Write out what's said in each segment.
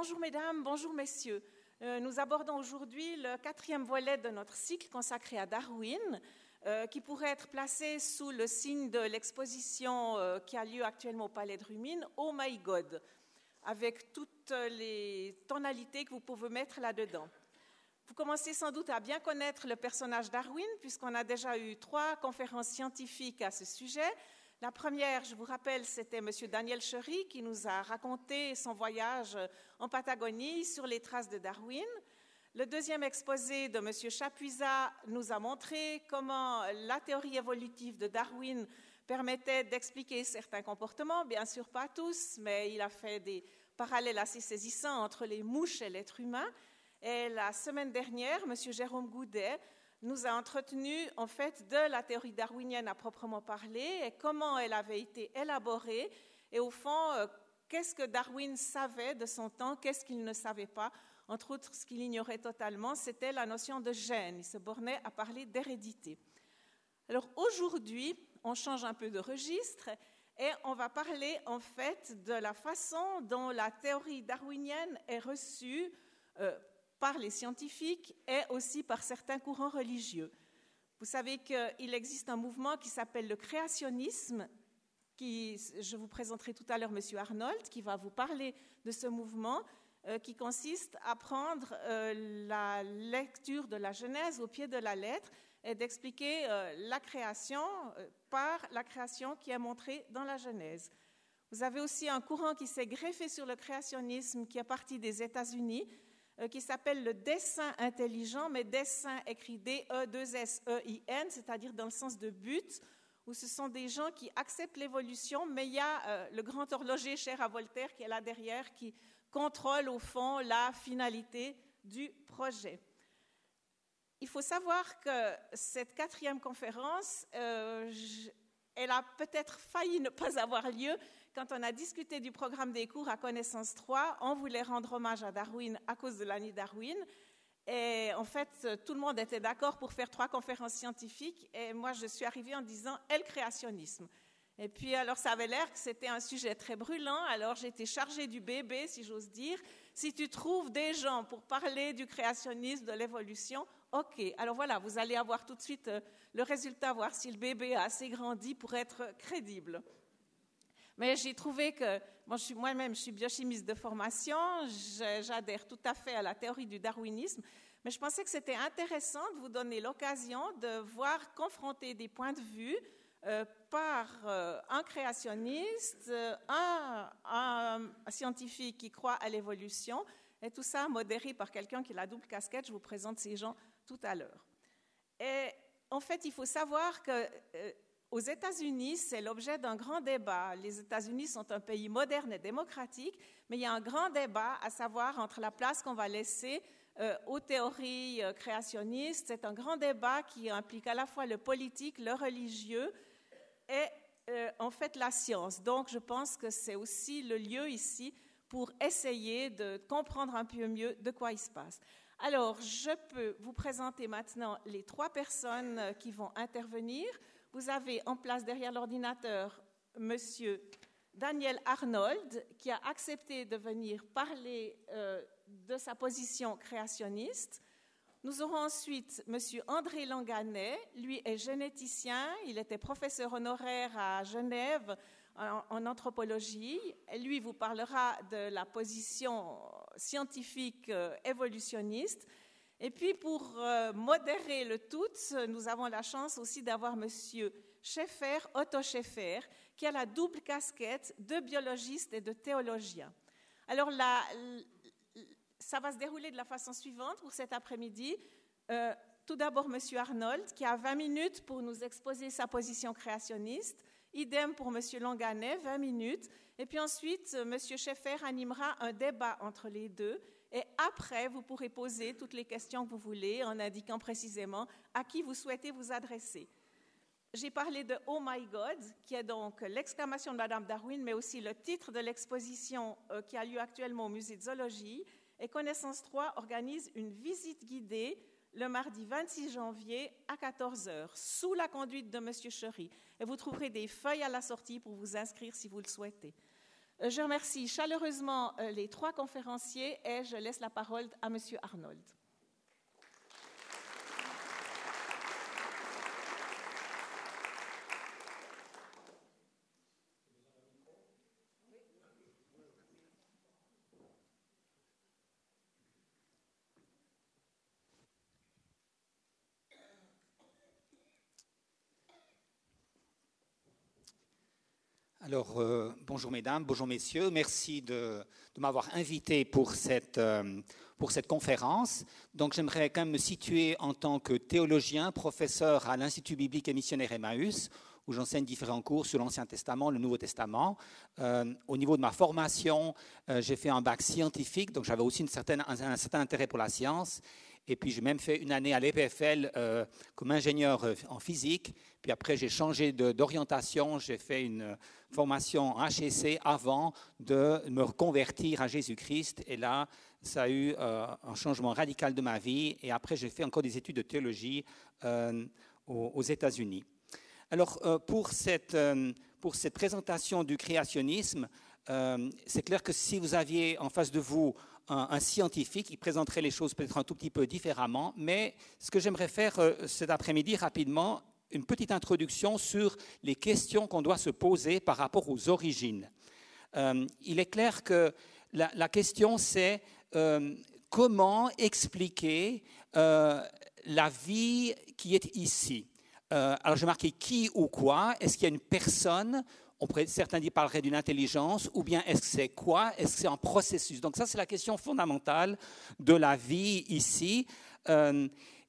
bonjour mesdames, bonjour messieurs. Euh, nous abordons aujourd'hui le quatrième volet de notre cycle consacré à Darwin, euh, qui pourrait être placé sous le signe de l'exposition euh, qui a lieu actuellement au Palais de Rumine, Oh My God, avec toutes les tonalités que vous pouvez mettre là-dedans. Vous commencez sans doute à bien connaître le personnage Darwin, puisqu'on a déjà eu trois conférences scientifiques à ce sujet. La première, je vous rappelle, c'était M. Daniel Chery qui nous a raconté son voyage en Patagonie sur les traces de Darwin. Le deuxième exposé de M. Chapuisat nous a montré comment la théorie évolutive de Darwin permettait d'expliquer certains comportements, bien sûr pas tous, mais il a fait des parallèles assez saisissants entre les mouches et l'être humain. Et la semaine dernière, M. Jérôme Goudet nous a entretenu en fait de la théorie darwinienne à proprement parler et comment elle avait été élaborée et au fond euh, qu'est-ce que Darwin savait de son temps, qu'est-ce qu'il ne savait pas? Entre autres, ce qu'il ignorait totalement, c'était la notion de gène. Il se bornait à parler d'hérédité. Alors aujourd'hui, on change un peu de registre et on va parler en fait de la façon dont la théorie darwinienne est reçue euh, par les scientifiques et aussi par certains courants religieux. Vous savez qu'il existe un mouvement qui s'appelle le créationnisme, qui, je vous présenterai tout à l'heure M. Arnold, qui va vous parler de ce mouvement, euh, qui consiste à prendre euh, la lecture de la Genèse au pied de la lettre et d'expliquer euh, la création par la création qui est montrée dans la Genèse. Vous avez aussi un courant qui s'est greffé sur le créationnisme qui est parti des États-Unis, qui s'appelle le dessin intelligent, mais dessin écrit D-E-2-S-E-I-N, c'est-à-dire dans le sens de but, où ce sont des gens qui acceptent l'évolution, mais il y a euh, le grand horloger cher à Voltaire qui est là derrière, qui contrôle au fond la finalité du projet. Il faut savoir que cette quatrième conférence, euh, elle a peut-être failli ne pas avoir lieu quand on a discuté du programme des cours à Connaissance 3, on voulait rendre hommage à Darwin à cause de l'année Darwin. Et en fait, tout le monde était d'accord pour faire trois conférences scientifiques. Et moi, je suis arrivée en disant « le créationnisme ». Et puis, alors, ça avait l'air que c'était un sujet très brûlant. Alors, j'étais chargée du bébé, si j'ose dire. Si tu trouves des gens pour parler du créationnisme, de l'évolution, OK. Alors voilà, vous allez avoir tout de suite euh, le résultat, voir si le bébé a assez grandi pour être crédible. Mais j'ai trouvé que, moi-même, je suis biochimiste de formation, j'adhère tout à fait à la théorie du darwinisme, mais je pensais que c'était intéressant de vous donner l'occasion de voir confronter des points de vue euh, par euh, un créationniste, un, un, scientifique qui croit à l'évolution, et tout ça modéré par quelqu'un qui a la double casquette. Je vous présente ces gens tout à l'heure. Et en fait, il faut savoir que euh, aux États-Unis, c'est l'objet d'un grand débat. Les États-Unis sont un pays moderne et démocratique, mais il y a un grand débat à savoir entre la place qu'on va laisser euh, aux théories euh, créationnistes. C'est un grand débat qui implique à la fois le politique, le religieux et euh, en fait la science. Donc je pense que c'est aussi le lieu ici pour essayer de comprendre un peu mieux de quoi il se passe. Alors, je peux vous présenter maintenant les trois personnes qui vont intervenir. Vous avez en place derrière l'ordinateur Monsieur Daniel Arnold, qui a accepté de venir parler euh, de sa position créationniste. Nous aurons ensuite Monsieur André Langanet, lui est généticien, il était professeur honoraire à Genève en, anthropologie. Lui vous parlera de la position scientifique euh, évolutionniste. Et puis pour euh, modérer le tout, nous avons la chance aussi d'avoir Monsieur Schaeffer, Otto Schaeffer, qui a la double casquette de biologiste et de théologien. Alors ça va se dérouler de la façon suivante pour cet après-midi. Euh, tout d'abord, Monsieur Arnold, qui a 20 minutes pour nous exposer sa position créationniste. Idem pour Monsieur Langanet, 20 minutes. Et puis ensuite, Monsieur Schaeffer animera un débat entre les deux et après, vous pourrez poser toutes les questions que vous voulez en indiquant précisément à qui vous souhaitez vous adresser. J'ai parlé de Oh My God, qui est donc l'exclamation de Madame Darwin, mais aussi le titre de l'exposition euh, qui a lieu actuellement au musée de zoologie. Et Connaissance 3 organise une visite guidée le mardi 26 janvier à 14h, sous la conduite de M. Chery. Et vous trouverez des feuilles à la sortie pour vous inscrire si vous le souhaitez. Je remercie chaleureusement les trois conférenciers et je laisse la parole à M. Arnold. Alors, euh, bonjour mesdames, bonjour messieurs, merci de, m'avoir invité pour cette, euh, pour cette conférence. Donc, j'aimerais quand même me situer en tant que théologien, professeur à l'Institut biblique et missionnaire Emmaüs, où j'enseigne différents cours sur l'Ancien Testament, le Nouveau Testament. Euh, au niveau de ma formation, j'ai fait un bac scientifique, donc j'avais aussi un, certain intérêt pour la science. Et puis j'ai même fait une année à l'EPFL comme ingénieur en physique. Puis après, j'ai changé d'orientation, j'ai fait une formation en HEC avant de me reconvertir à Jésus-Christ. Et là, ça a eu euh, un changement radical de ma vie. Et après, j'ai fait encore des études de théologie euh, aux, États-Unis. Alors, euh, pour, cette, pour cette présentation du créationnisme, c'est clair que si vous aviez en face de vous un, un, scientifique, il présenterait les choses peut-être un tout petit peu différemment. Mais ce que j'aimerais faire cet après-midi rapidement, une petite introduction sur les questions qu'on doit se poser par rapport aux origines. Euh, il est clair que la, question, c'est euh, comment expliquer euh, la vie qui est ici? alors, j'ai marqué qui ou quoi. Est-ce qu'il y a une personne on certains parleraient d'une intelligence, ou bien est-ce que c'est quoi Est-ce que c'est un processus? Donc ça, c'est la question fondamentale de la vie ici.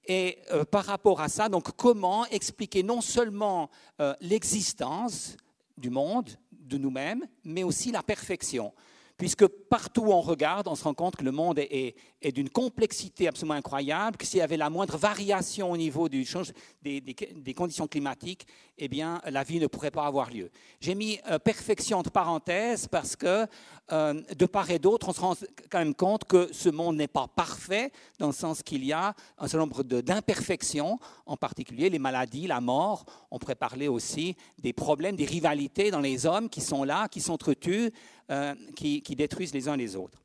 Et euh, par rapport à ça, donc comment expliquer non seulement euh, l'existence du monde, de nous-mêmes, mais aussi la perfection? Puisque partout où on regarde, on se rend compte que le monde est, d'une complexité absolument incroyable, que s'il y avait la moindre variation au niveau des, conditions climatiques, eh bien, la vie ne pourrait pas avoir lieu. J'ai mis euh, perfection entre parenthèses parce que, euh, de part et d'autre, on se rend quand même compte que ce monde n'est pas parfait, dans le sens qu'il y a un certain nombre d'imperfections, en particulier les maladies, la mort. On pourrait parler aussi des problèmes, des rivalités dans les hommes qui sont là, qui s'entretuent, euh, qui, détruisent les uns les autres.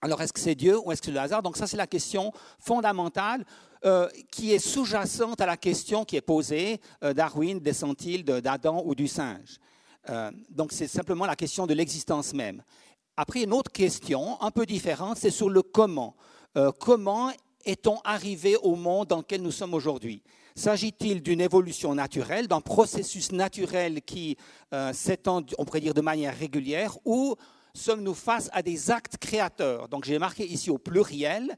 Alors, est-ce que c'est Dieu ou est-ce que c'est le hasard? Donc, ça, c'est la question fondamentale euh, qui est sous-jacente à la question qui est posée euh, Darwin descend-il d'Adam ou du singe? Donc, c'est simplement la question de l'existence même. Après, une autre question, un peu différente, c'est sur le comment. comment est-on arrivé au monde dans lequel nous sommes aujourd'hui? S'agit-il d'une évolution naturelle, d'un processus naturel qui euh, s'étend, on pourrait dire, de manière régulière, ou sommes-nous face à des actes créateurs? Donc j'ai marqué ici au pluriel.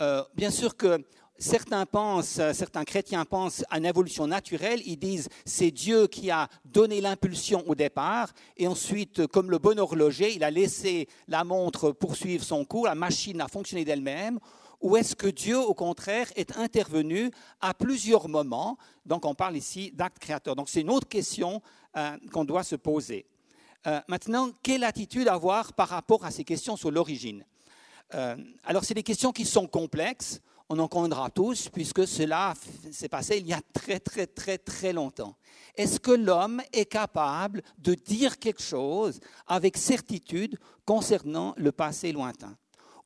Euh, bien sûr que certains pensent, certains chrétiens pensent à une évolution naturelle. Ils disent c'est Dieu qui a donné l'impulsion au départ et ensuite, comme le bon horloger, il a laissé la montre poursuivre son cours, la machine a fonctionné d'elle-même ou est-ce que Dieu, au contraire, est intervenu à plusieurs moments? Donc on parle ici d'acte créateur. Donc c'est une autre question euh, qu'on doit se poser. Euh, maintenant, quelle attitude avoir par rapport à ces questions sur l'origine? Euh, Alors c'est des questions qui sont complexes, on en connaîtra tous, puisque cela s'est passé il y a très très très très longtemps. Est-ce que l'homme est capable de dire quelque chose avec certitude concernant le passé lointain?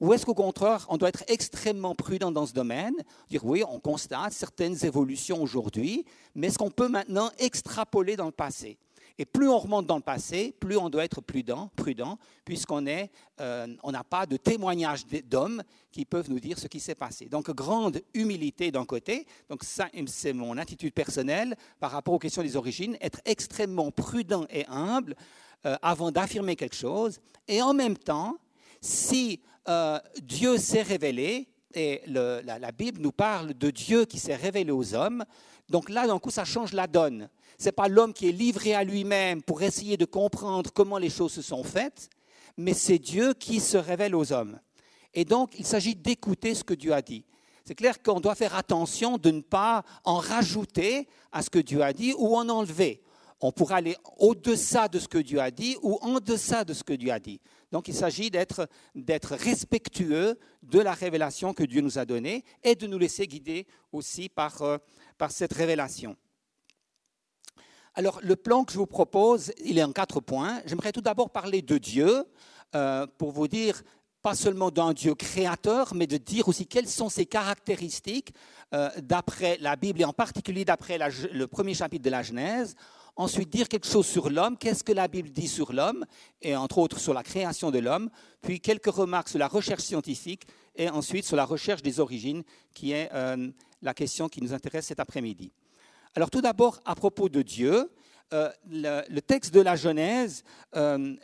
Ou est-ce qu'au contraire, on doit être extrêmement prudent dans ce domaine Dire oui, on constate certaines évolutions aujourd'hui, mais est-ce qu'on peut maintenant extrapoler dans le passé? Et plus on remonte dans le passé, plus on doit être prudent, prudent puisqu'on euh, n'a pas de témoignages d'hommes qui peuvent nous dire ce qui s'est passé. Donc, grande humilité d'un côté. Donc, ça, c'est mon attitude personnelle par rapport aux questions des origines. Être extrêmement prudent et humble euh, avant d'affirmer quelque chose. Et en même temps, si euh, Dieu s'est révélé, et la, Bible nous parle de Dieu qui s'est révélé aux hommes, donc là, d'un coup, ça change la donne. Ce n'est pas l'homme qui est livré à lui-même pour essayer de comprendre comment les choses se sont faites, mais c'est Dieu qui se révèle aux hommes. Et donc, il s'agit d'écouter ce que Dieu a dit. C'est clair qu'on doit faire attention de ne pas en rajouter à ce que Dieu a dit ou en enlever. On pourra aller au-deçà de ce que Dieu a dit ou en deçà de ce que Dieu a dit. Donc il s'agit d'être, respectueux de la révélation que Dieu nous a donnée et de nous laisser guider aussi par, euh, cette révélation. Alors, le plan que je vous propose, il est en quatre points. J'aimerais tout d'abord parler de Dieu, euh, pour vous dire pas seulement d'un Dieu créateur, mais de dire aussi quelles sont ses caractéristiques euh, d'après la Bible, et en particulier d'après le premier chapitre de la Genèse. Ensuite, dire quelque chose sur l'homme, qu'est-ce que la Bible dit sur l'homme, et entre autres sur la création de l'homme. Puis quelques remarques sur la recherche scientifique, et ensuite sur la recherche des origines, qui est euh, la question qui nous intéresse cet après-midi. Alors tout d'abord, à propos de Dieu, euh, le, texte de la Genèse, euh,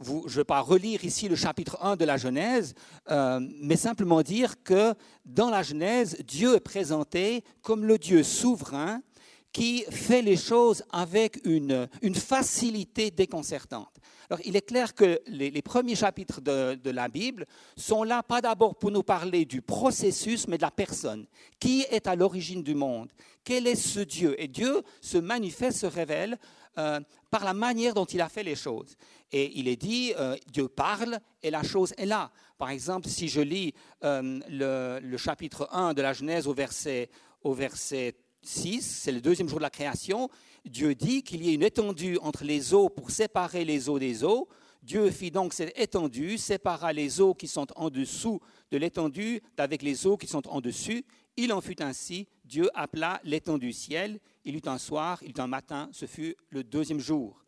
je ne vais pas relire ici le chapitre 1 de la Genèse, mais simplement dire que dans la Genèse, Dieu est présenté comme le Dieu souverain qui fait les choses avec une, facilité déconcertante. Alors, il est clair que les, premiers chapitres de, de, la Bible sont là pas d'abord pour nous parler du processus, mais de la personne. Qui est à l'origine du monde? Quel est ce Dieu? Et Dieu se manifeste, se révèle euh, par la manière dont il a fait les choses. Et il est dit, euh, Dieu parle et la chose est là. Par exemple, si je lis euh, le, le, chapitre 1 de la Genèse au verset, au verset 6, c'est le deuxième jour de la création, Dieu dit qu'il y ait une étendue entre les eaux pour séparer les eaux des eaux. Dieu fit donc cette étendue, sépara les eaux qui sont en dessous de l'étendue avec les eaux qui sont en dessus. Il en fut ainsi. Dieu appela l'étendue ciel. Il eut un soir, il eut un matin. Ce fut le deuxième jour.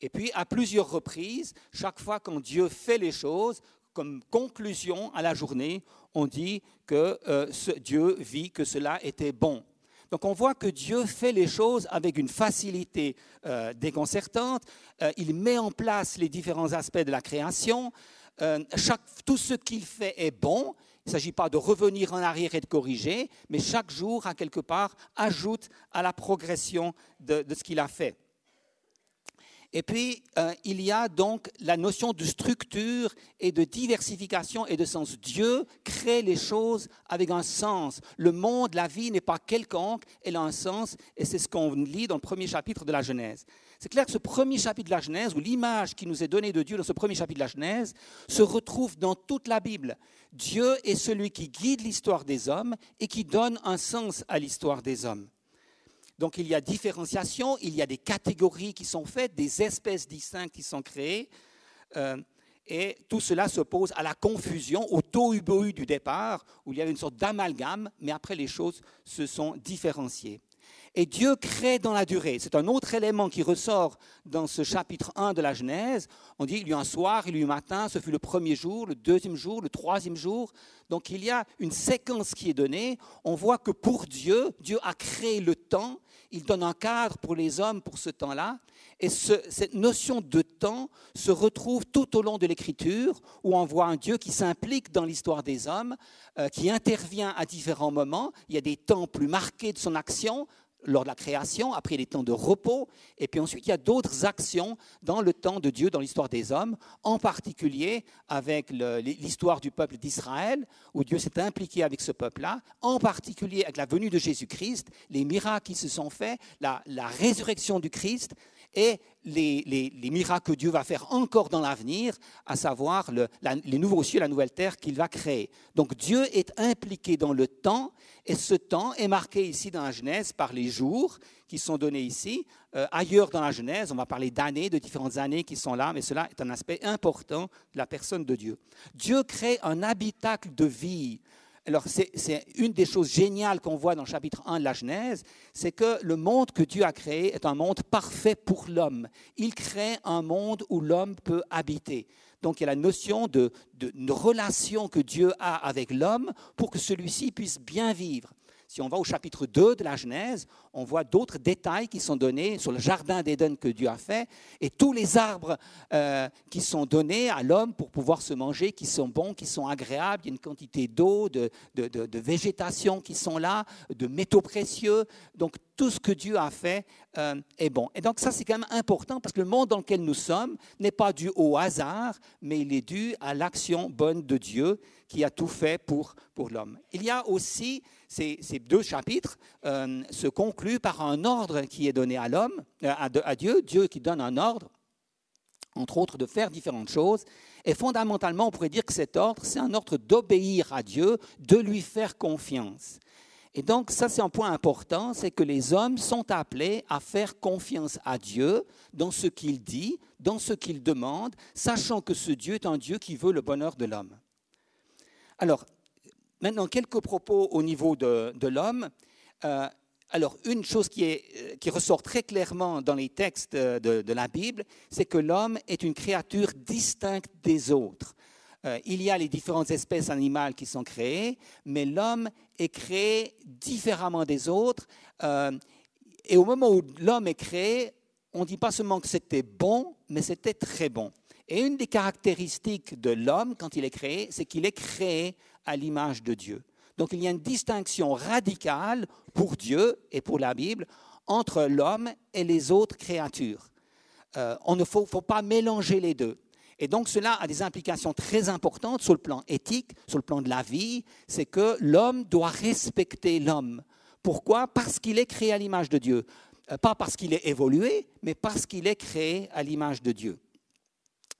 Et puis, à plusieurs reprises, chaque fois quand Dieu fait les choses, comme conclusion à la journée, on dit que euh, Dieu vit que cela était bon. Donc on voit que Dieu fait les choses avec une facilité euh, déconcertante. Euh, il met en place les différents aspects de la création. Euh, tout ce qu'il fait est bon. Il ne s'agit pas de revenir en arrière et de corriger, mais chaque jour, à quelque part, ajoute à la progression de ce qu'il a fait. Et puis, euh, il y a donc la notion de structure et de diversification et de sens. Dieu crée les choses avec un sens. Le monde, la vie n'est pas quelconque, elle a un sens, et c'est ce qu'on lit dans le premier chapitre de la Genèse. C'est clair que ce premier chapitre de la Genèse, ou l'image qui nous est donnée de Dieu dans ce premier chapitre de la Genèse, se retrouve dans toute la Bible. Dieu est celui qui guide l'histoire des hommes et qui donne un sens à l'histoire des hommes. Donc il y a différenciation, il y a des catégories qui sont faites, des espèces distinctes qui sont créées. Euh, et tout cela s'oppose à la confusion, au tohu du départ, où il y avait une sorte d'amalgame, mais après les choses se sont différenciées. Et Dieu crée dans la durée. C'est un autre élément qui ressort dans ce chapitre 1 de la Genèse. On dit il y a un soir, il y a eu un matin, ce fut le premier jour, le deuxième jour, le troisième jour. Donc il y a une séquence qui est donnée. On voit que pour Dieu, Dieu a créé le temps il donne un cadre pour les hommes pour ce temps-là. Et cette notion de temps se retrouve tout au long de l'Écriture, où on voit un Dieu qui s'implique dans l'histoire des hommes, euh, qui intervient à différents moments. Il y a des temps plus marqués de son action, lors de la création, après les temps de repos, et puis ensuite il y a d'autres actions dans le temps de Dieu, dans l'histoire des hommes, en particulier avec l'histoire du peuple d'Israël, où Dieu s'est impliqué avec ce peuple-là, en particulier avec la venue de Jésus-Christ, les miracles qui se sont faits, la, résurrection du Christ, et les, miracles que Dieu va faire encore dans l'avenir, à savoir les nouveaux cieux, la nouvelle terre qu'il va créer. Donc Dieu est impliqué dans le temps, et ce temps est marqué ici dans la Genèse par les jours qui sont donnés ici. Euh, ailleurs dans la Genèse, on va parler d'années, de différentes années qui sont là, mais cela est un aspect important de la personne de Dieu. Dieu crée un habitacle de vie. Alors, c'est une des choses géniales qu'on voit dans le chapitre 1 de la Genèse, c'est que le monde que Dieu a créé est un monde parfait pour l'homme. Il crée un monde où l'homme peut habiter. Donc, il y a la notion de, relation que Dieu a avec l'homme pour que celui-ci puisse bien vivre. Si on va au chapitre 2 de la Genèse, on voit d'autres détails qui sont donnés sur le jardin d'Éden que Dieu a fait et tous les arbres euh, qui sont donnés à l'homme pour pouvoir se manger, qui sont bons, qui sont agréables. Il y a une quantité d'eau, de, végétation qui sont là, de métaux précieux. Donc tout ce que Dieu a fait euh, est bon. Et donc ça, c'est quand même important parce que le monde dans lequel nous sommes n'est pas dû au hasard, mais il est dû à l'action bonne de Dieu qui a tout fait pour, pour l'homme. Il y a aussi ces, deux chapitres euh, se concluent par un ordre qui est donné à l'homme, euh, à, Dieu, Dieu qui donne un ordre, entre autres, de faire différentes choses. Et fondamentalement, on pourrait dire que cet ordre, c'est un ordre d'obéir à Dieu, de lui faire confiance. Et donc, ça, c'est un point important, c'est que les hommes sont appelés à faire confiance à Dieu dans ce qu'il dit, dans ce qu'il demande, sachant que ce Dieu est un Dieu qui veut le bonheur de l'homme. Alors, maintenant, quelques propos au niveau de, l'homme. Euh, alors, une chose qui, est, qui, ressort très clairement dans les textes de, de la Bible, c'est que l'homme est une créature distincte des autres. Euh, il y a les différentes espèces animales qui sont créées, mais l'homme est créé différemment des autres. Euh, et au moment où l'homme est créé, on ne dit pas seulement que c'était bon, mais c'était très bon. Et une des caractéristiques de l'homme, quand il est créé, c'est qu'il est créé à l'image de Dieu. Donc il y a une distinction radicale pour Dieu et pour la Bible entre l'homme et les autres créatures. Euh, on ne faut, faut pas mélanger les deux. Et donc cela a des implications très importantes sur le plan éthique, sur le plan de la vie, c'est que l'homme doit respecter l'homme. Pourquoi? Parce qu'il est créé à l'image de Dieu. Euh, pas parce qu'il est évolué, mais parce qu'il est créé à l'image de Dieu.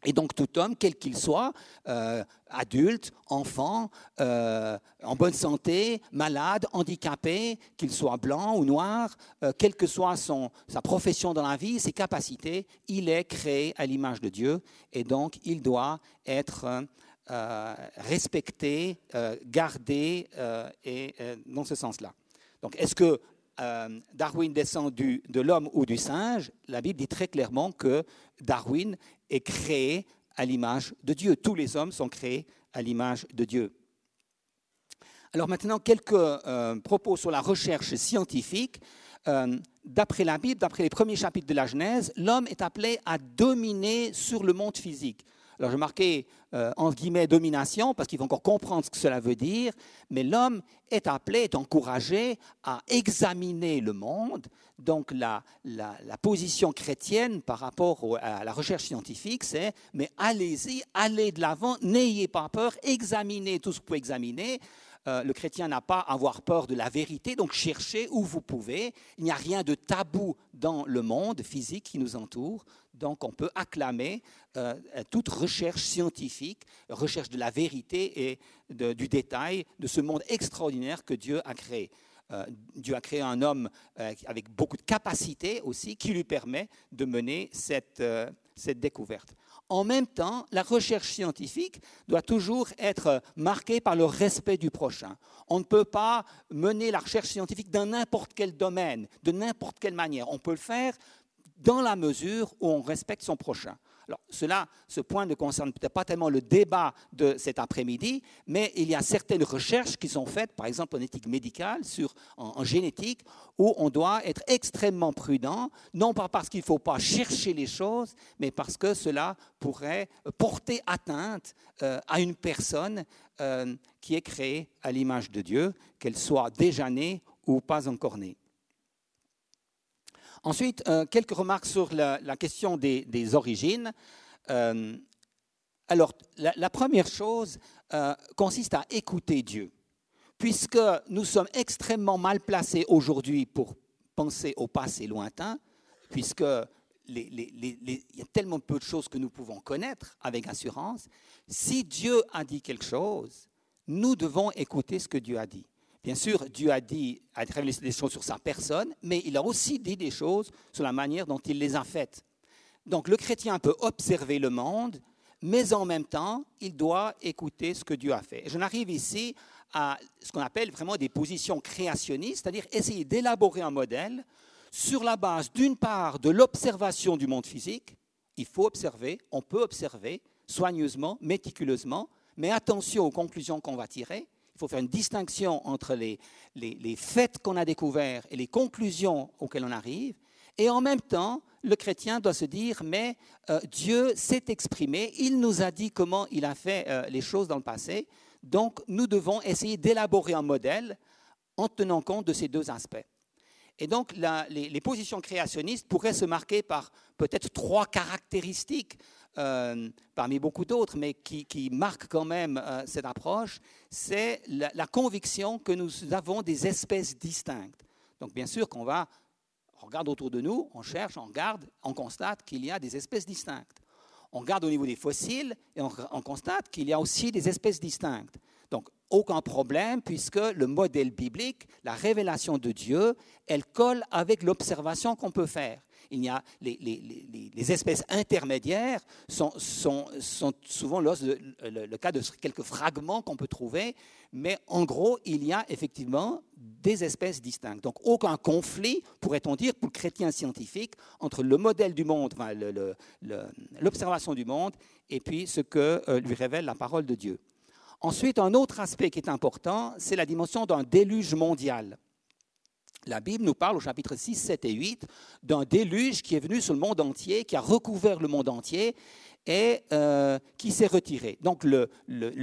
Et donc tout homme, quel qu'il soit, euh, adulte, enfant, euh, en bonne santé, malade, handicapé, qu'il soit blanc ou noir, euh, quelle que soit son, sa profession dans la vie, ses capacités, il est créé à l'image de Dieu et donc il doit être respecté, gardé et dans ce sens-là. Donc est-ce que Darwin descend de l'homme ou du singe, la Bible dit très clairement que Darwin est créé à l'image de Dieu. Tous les hommes sont créés à l'image de Dieu. Alors maintenant, quelques euh, propos sur la recherche scientifique. Euh, d'après la Bible, d'après les premiers chapitres de la Genèse, l'homme est appelé à dominer sur le monde physique. Alors, je marquais euh, en guillemets domination parce qu'il faut encore comprendre ce que cela veut dire, mais l'homme est appelé, est encouragé à examiner le monde. Donc, la, la, position chrétienne par rapport à la recherche scientifique, c'est mais allez-y, allez de l'avant, n'ayez pas peur, examinez tout ce que vous pouvez examiner. Euh, le chrétien n'a pas à avoir peur de la vérité, donc cherchez où vous pouvez. Il n'y a rien de tabou dans le monde physique qui nous entoure. Donc on peut acclamer euh, toute recherche scientifique, recherche de la vérité et du détail de ce monde extraordinaire que Dieu a créé. Euh, Dieu a créé un homme avec beaucoup de capacités aussi qui lui permet de mener cette découverte. En même temps, la recherche scientifique doit toujours être marquée par le respect du prochain. On ne peut pas mener la recherche scientifique dans n'importe quel domaine, de n'importe quelle manière. On peut le faire dans la mesure où on respecte son prochain. Alors, cela, ce point ne concerne peut-être pas tellement le débat de cet après-midi, mais il y a certaines recherches qui sont faites, par exemple en éthique médicale, sur, en, génétique, où on doit être extrêmement prudent, non pas parce qu'il ne faut pas chercher les choses, mais parce que cela pourrait porter atteinte euh, à une personne euh, qui est créée à l'image de Dieu, qu'elle soit déjà née ou pas encore née. Ensuite, euh, quelques remarques sur la, question des, origines. Euh, alors, la, première chose euh, consiste à écouter Dieu. Puisque nous sommes extrêmement mal placés aujourd'hui pour penser au passé lointain, puisque il y a tellement peu de choses que nous pouvons connaître avec assurance, si Dieu a dit quelque chose, nous devons écouter ce que Dieu a dit. Bien sûr, Dieu a dit, a révélé des choses sur sa personne, mais il a aussi dit des choses sur la manière dont il les a faites. Donc le chrétien peut observer le monde, mais en même temps, il doit écouter ce que Dieu a fait. je n'arrive ici à ce qu'on appelle vraiment des positions créationnistes, c'est-à-dire essayer d'élaborer un modèle sur la base d'une part de l'observation du monde physique. Il faut observer, on peut observer soigneusement, méticuleusement, mais attention aux conclusions qu'on va tirer il faut faire une distinction entre les, faits qu'on a découverts et les conclusions auxquelles on arrive. Et en même temps, le chrétien doit se dire, mais euh, Dieu s'est exprimé, il nous a dit comment il a fait euh, les choses dans le passé, donc nous devons essayer d'élaborer un modèle en tenant compte de ces deux aspects. Et donc les, positions créationnistes pourraient se marquer par peut-être trois caractéristiques euh, parmi beaucoup d'autres, mais qui, qui, marque quand même euh, cette approche, c'est la, conviction que nous avons des espèces distinctes. Donc bien sûr qu'on va, on regarde autour de nous, on cherche, on regarde, on constate qu'il y a des espèces distinctes. On regarde au niveau des fossiles et on, on constate qu'il y a aussi des espèces distinctes. Donc, aucun problème puisque le modèle biblique, la révélation de Dieu, elle colle avec l'observation qu'on peut faire. Il y a les, espèces intermédiaires sont, souvent le, cas de quelques fragments qu'on peut trouver, mais en gros, il y a effectivement des espèces distinctes. Donc aucun conflit, pourrait-on dire, pour le chrétien scientifique, entre le modèle du monde, l'observation du monde, et puis ce que euh, lui révèle la parole de Dieu. Ensuite, un autre aspect qui est important, c'est la dimension d'un déluge mondial. La Bible nous parle au chapitre 6, 7 et 8 d'un déluge qui est venu sur le monde entier, qui a recouvert le monde entier et euh, qui s'est retiré. Donc le,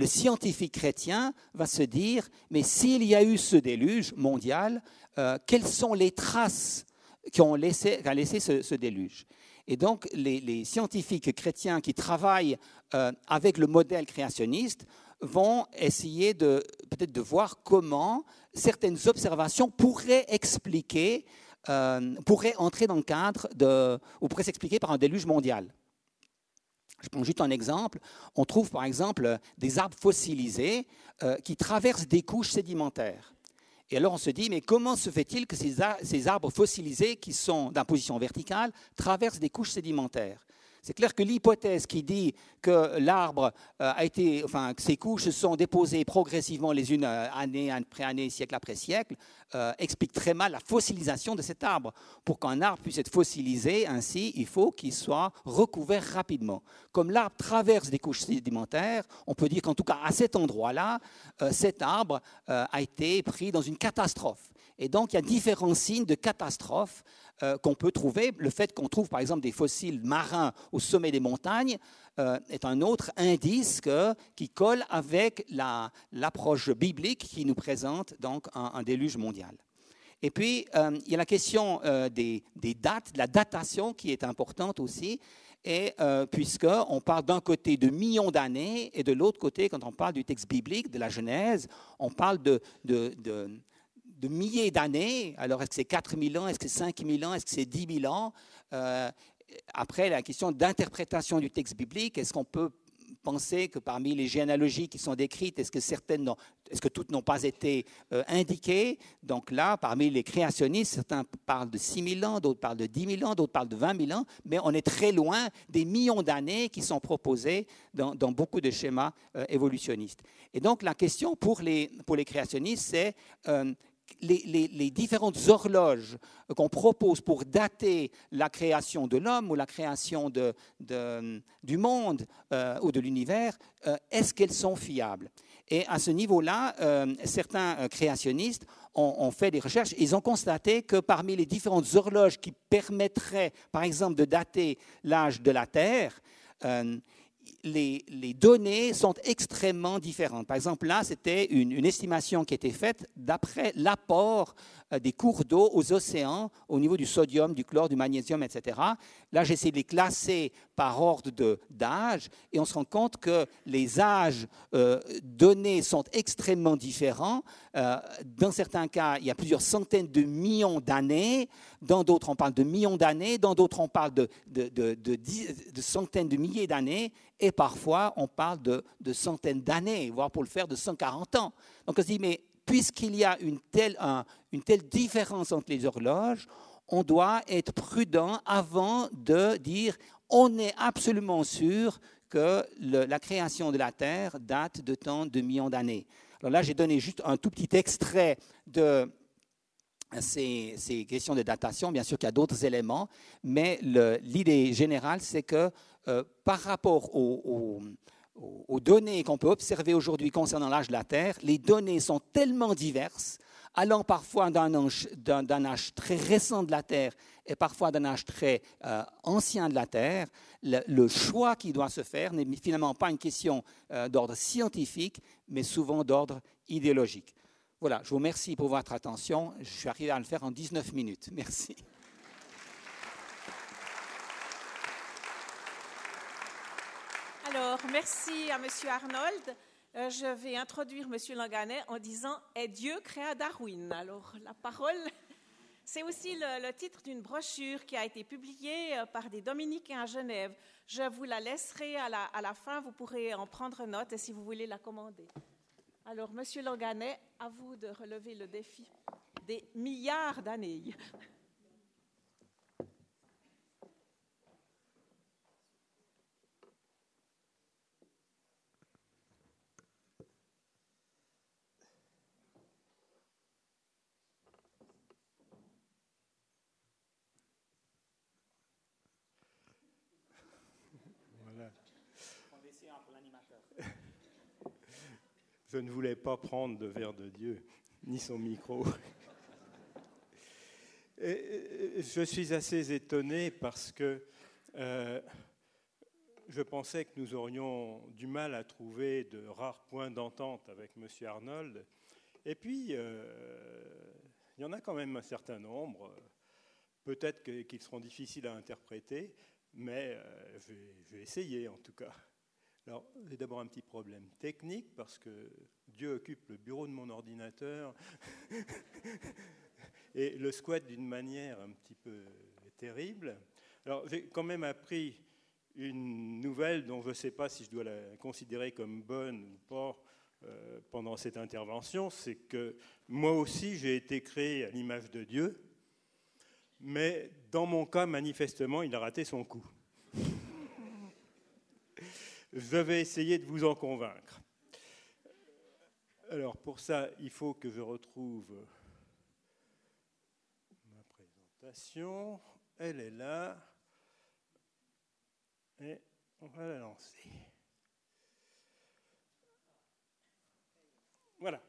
scientifique chrétien va se dire, mais s'il y a eu ce déluge mondial, euh, quelles sont les traces ont laissé, qu'a laissé ce, déluge? Et donc les, scientifiques chrétiens qui travaillent euh, avec le modèle créationniste vont essayer de peut-être de voir comment certaines observations pourraient expliquer, euh, pourraient entrer dans le cadre de, ou pourraient s'expliquer par un déluge mondial. Je prends juste un exemple. On trouve par exemple des arbres fossilisés euh, qui traversent des couches sédimentaires. Et alors on se dit, mais comment se fait-il que ces, arbres fossilisés qui sont dans position verticale traversent des couches sédimentaires? C'est clair que l'hypothèse qui dit que l'arbre euh, a été, enfin, que ses couches se sont déposées progressivement les unes euh, année après année, siècle après siècle, euh, explique très mal la fossilisation de cet arbre. Pour qu'un arbre puisse être fossilisé ainsi, il faut qu'il soit recouvert rapidement. Comme l'arbre traverse des couches sédimentaires, on peut dire qu'en tout cas à cet endroit-là, cet arbre a été pris dans une catastrophe. Et donc, il y a différents signes de catastrophe euh, qu'on peut trouver. Le fait qu'on trouve, par exemple, des fossiles marins au sommet des montagnes euh, est un autre indice qui colle avec l'approche biblique qui nous présente donc un, déluge mondial. Et puis, euh, il y a la question des, dates, de la datation qui est importante aussi. Et puisqu'on parle d'un côté de millions d'années et de l'autre côté, quand on parle du texte biblique, de la Genèse, on parle de de milliers d'années. Alors, est-ce que c'est 4 000 ans, est-ce que c'est 5 000 ans, est-ce que c'est 10 000 ans? Euh, Après, la question d'interprétation du texte biblique, est-ce qu'on peut penser que parmi les généalogies qui sont décrites, est-ce que certaines, est-ce que toutes n'ont pas été euh, indiquées? Donc là, parmi les créationnistes, certains parlent de 6 000 ans, d'autres parlent de 10 000 ans, d'autres parlent de 20 000 ans, mais on est très loin des millions d'années qui sont proposées dans, beaucoup de schémas euh, évolutionnistes. Et donc la question pour les, pour les créationnistes, c'est les, différentes horloges qu'on propose pour dater la création de l'homme ou la création du monde euh, ou de l'univers, euh, est-ce qu'elles sont fiables? Et à ce niveau-là, euh, certains créationnistes ont, fait des recherches. Ils ont constaté que parmi les différentes horloges qui permettraient, par exemple, de dater l'âge de la Terre, les, données sont extrêmement différentes. Par exemple, là, c'était une, estimation qui était faite d'après l'apport des cours d'eau aux océans au niveau du sodium, du chlore, du magnésium, etc. Là, j'essaie de les classer par ordre d'âge et on se rend compte que les âges euh, donnés sont extrêmement différents. Euh, dans certains cas, il y a plusieurs centaines de millions d'années. Dans d'autres, on parle de millions d'années. Dans d'autres, on parle de, de, centaines de milliers d'années. Et parfois, on parle de, centaines d'années, voire pour le faire de 140 ans. Donc on se dit, mais puisqu'il y a une telle, différence entre les horloges, on doit être prudent avant de dire on est absolument sûr que la création de la Terre date de tant de millions d'années. Alors là, j'ai donné juste un tout petit extrait de ces, questions de datation. Bien sûr qu'il y a d'autres éléments, mais l'idée générale, c'est que euh, par rapport aux, données qu'on peut observer aujourd'hui concernant l'âge de la Terre, les données sont tellement diverses, allant parfois d'un âge, très récent de la Terre et parfois d'un âge très euh, ancien de la Terre. Le, choix qui doit se faire n'est finalement pas une question euh, d'ordre scientifique, mais souvent d'ordre idéologique. Voilà, je vous remercie pour votre attention. Je suis arrivé à le faire en 19 minutes. Merci. Alors, merci à M. Arnold. Euh, je vais introduire M. Langanet en disant Est Dieu créa Darwin Alors, la parole, c'est aussi le, titre d'une brochure qui a été publiée euh, par des dominicains à Genève. Je vous la laisserai à la, à la fin, vous pourrez en prendre note et si vous voulez la commander. Alors, Monsieur Langanet, à vous de relever le défi des milliards d'années. Je ne voulais pas prendre de verre de Dieu, ni son micro. je suis assez étonné parce que euh, je pensais que nous aurions du mal à trouver de rares points d'entente avec M. Arnold. Et puis, euh, il y en a quand même un certain nombre. Peut-être qu'ils seront difficiles à interpréter, mais euh, je vais essayer en tout cas. Alors, j'ai d'abord un petit problème technique parce que Dieu occupe le bureau de mon ordinateur et le squat d'une manière un petit peu terrible. Alors, j'ai quand même appris une nouvelle dont je ne sais pas si je dois la considérer comme bonne ou pas euh, pendant cette intervention, c'est que moi aussi j'ai été créé à l'image de Dieu, mais dans mon cas, manifestement, il a raté son coup. Je vais essayer de vous en convaincre. Alors pour ça, il faut que je retrouve ma présentation. Elle est là. Et on va la lancer. Voilà.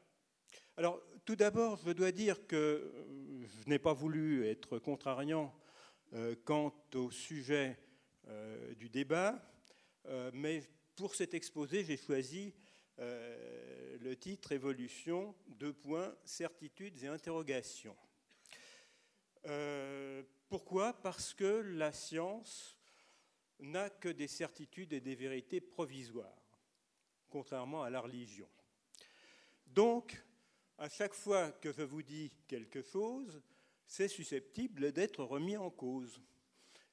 Alors tout d'abord, je dois dire que je n'ai pas voulu être contrariant euh, quant au sujet euh, du débat, euh, mais pour cet exposé, j'ai choisi euh, le titre Évolution, deux points, certitudes et interrogations. Euh, pourquoi? Parce que la science n'a que des certitudes et des vérités provisoires, contrairement à la religion. Donc, à chaque fois que je vous dis quelque chose, c'est susceptible d'être remis en cause.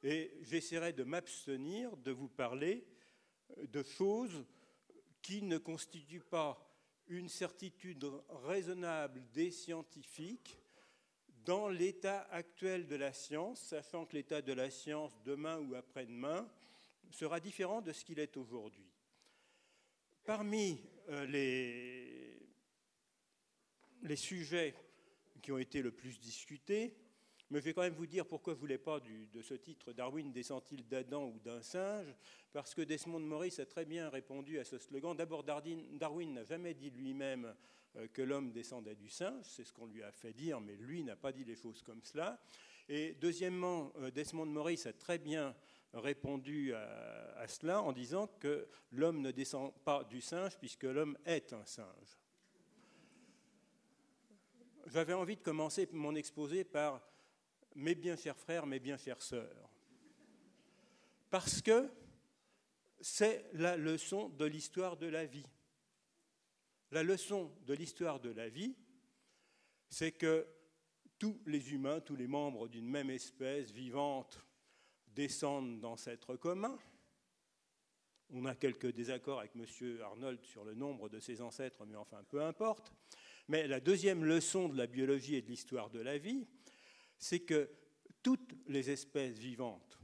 Et j'essaierai de m'abstenir de vous parler de choses qui ne constituent pas une certitude raisonnable des scientifiques dans l'état actuel de la science, sachant que l'état de la science demain ou après-demain sera différent de ce qu'il est aujourd'hui. Parmi euh, les, les sujets qui ont été le plus discutés, mais je vais quand même vous dire pourquoi je ne voulais pas de ce titre Darwin descend-il d'Adam ou d'un singe? Parce que Desmond Morris a très bien répondu à ce slogan. D'abord, Darwin n'a jamais dit lui-même euh, que l'homme descendait du singe, c'est ce qu'on lui a fait dire, mais lui n'a pas dit les choses comme cela. Et deuxièmement, euh, Desmond Morris a très bien répondu à, à cela en disant que l'homme ne descend pas du singe puisque l'homme est un singe. J'avais envie de commencer mon exposé par mes bien chers frères, mes bien chères sœurs. Parce que c'est la leçon de l'histoire de la vie. La leçon de l'histoire de la vie, c'est que tous les humains, tous les membres d'une même espèce vivante descendent d'ancêtres communs. On a quelques désaccords avec M. Arnold sur le nombre de ces ancêtres, mais enfin, peu importe. Mais la deuxième leçon de la biologie et de l'histoire de la vie, c'est que toutes les espèces vivantes,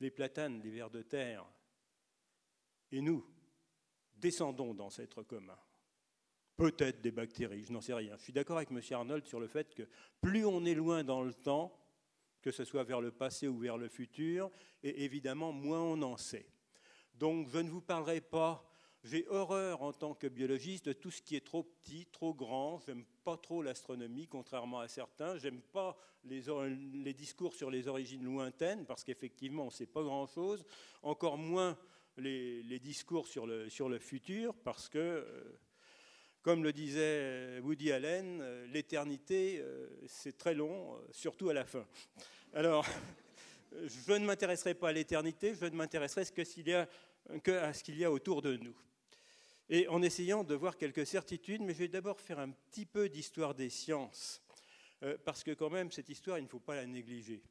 les platanes, les vers de terre, et nous, descendons d'ancêtres communs. Peut-être des bactéries, je n'en sais rien. Je suis d'accord avec M. Arnold sur le fait que plus on est loin dans le temps, que ce soit vers le passé ou vers le futur, et évidemment, moins on en sait. Donc je ne vous parlerai pas j'ai horreur en tant que biologiste de tout ce qui est trop petit, trop grand. J'aime pas trop l'astronomie, contrairement à certains. J'aime pas les, discours sur les origines lointaines, parce qu'effectivement, on ne sait pas grand-chose. Encore moins les, discours sur le, futur, parce que, euh, comme le disait Woody Allen, euh, l'éternité, euh, c'est très long, surtout à la fin. Alors, je ne m'intéresserai pas à l'éternité, je ne m'intéresserai qu'à ce qu'il y a autour de nous et en essayant de voir quelques certitudes, mais je vais d'abord faire un petit peu d'histoire des sciences, euh, parce que quand même, cette histoire, il ne faut pas la négliger.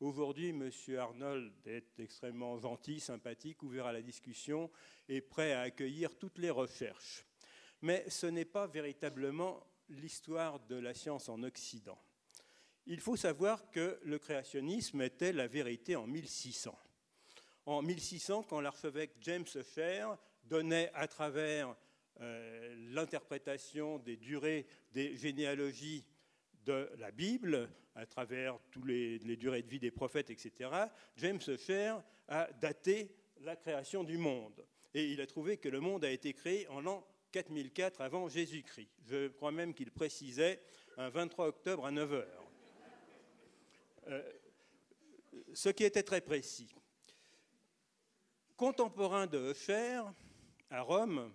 Aujourd'hui, M. Arnold est extrêmement gentil, sympathique, ouvert à la discussion et prêt à accueillir toutes les recherches. mais ce n'est pas véritablement l'histoire de la science en Occident. Il faut savoir que le créationnisme était la vérité en 1600. En 1600, quand l'archevêque James Ussher donnait à travers euh, l'interprétation des durées des généalogies de la Bible, à travers toutes les, durées de vie des prophètes, etc., James Ussher a daté la création du monde. Et il a trouvé que le monde a été créé en l'an 4004 avant Jésus-Christ. Je crois même qu'il précisait un 23 octobre à 9 heures. Euh, ce qui était très précis. Contemporain de Hocher, à Rome,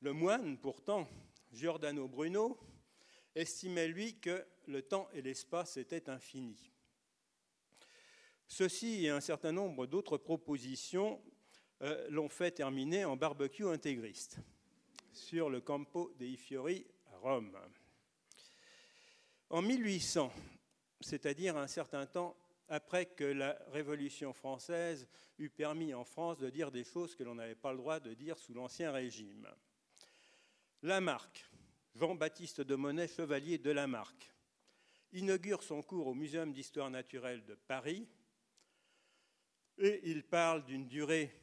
le moine, pourtant, Giordano Bruno, estimait, lui, que le temps et l'espace étaient infinis. Ceci et un certain nombre d'autres propositions euh, l'ont fait terminer en barbecue intégriste sur le Campo dei Fiori à Rome. En 1800, c'est-à-dire un certain temps après que la Révolution française eut permis en France de dire des choses que l'on n'avait pas le droit de dire sous l'Ancien Régime. Lamarck, Jean-Baptiste de Monet, chevalier de Lamarck, inaugure son cours au Muséum d'histoire naturelle de Paris et il parle d'une durée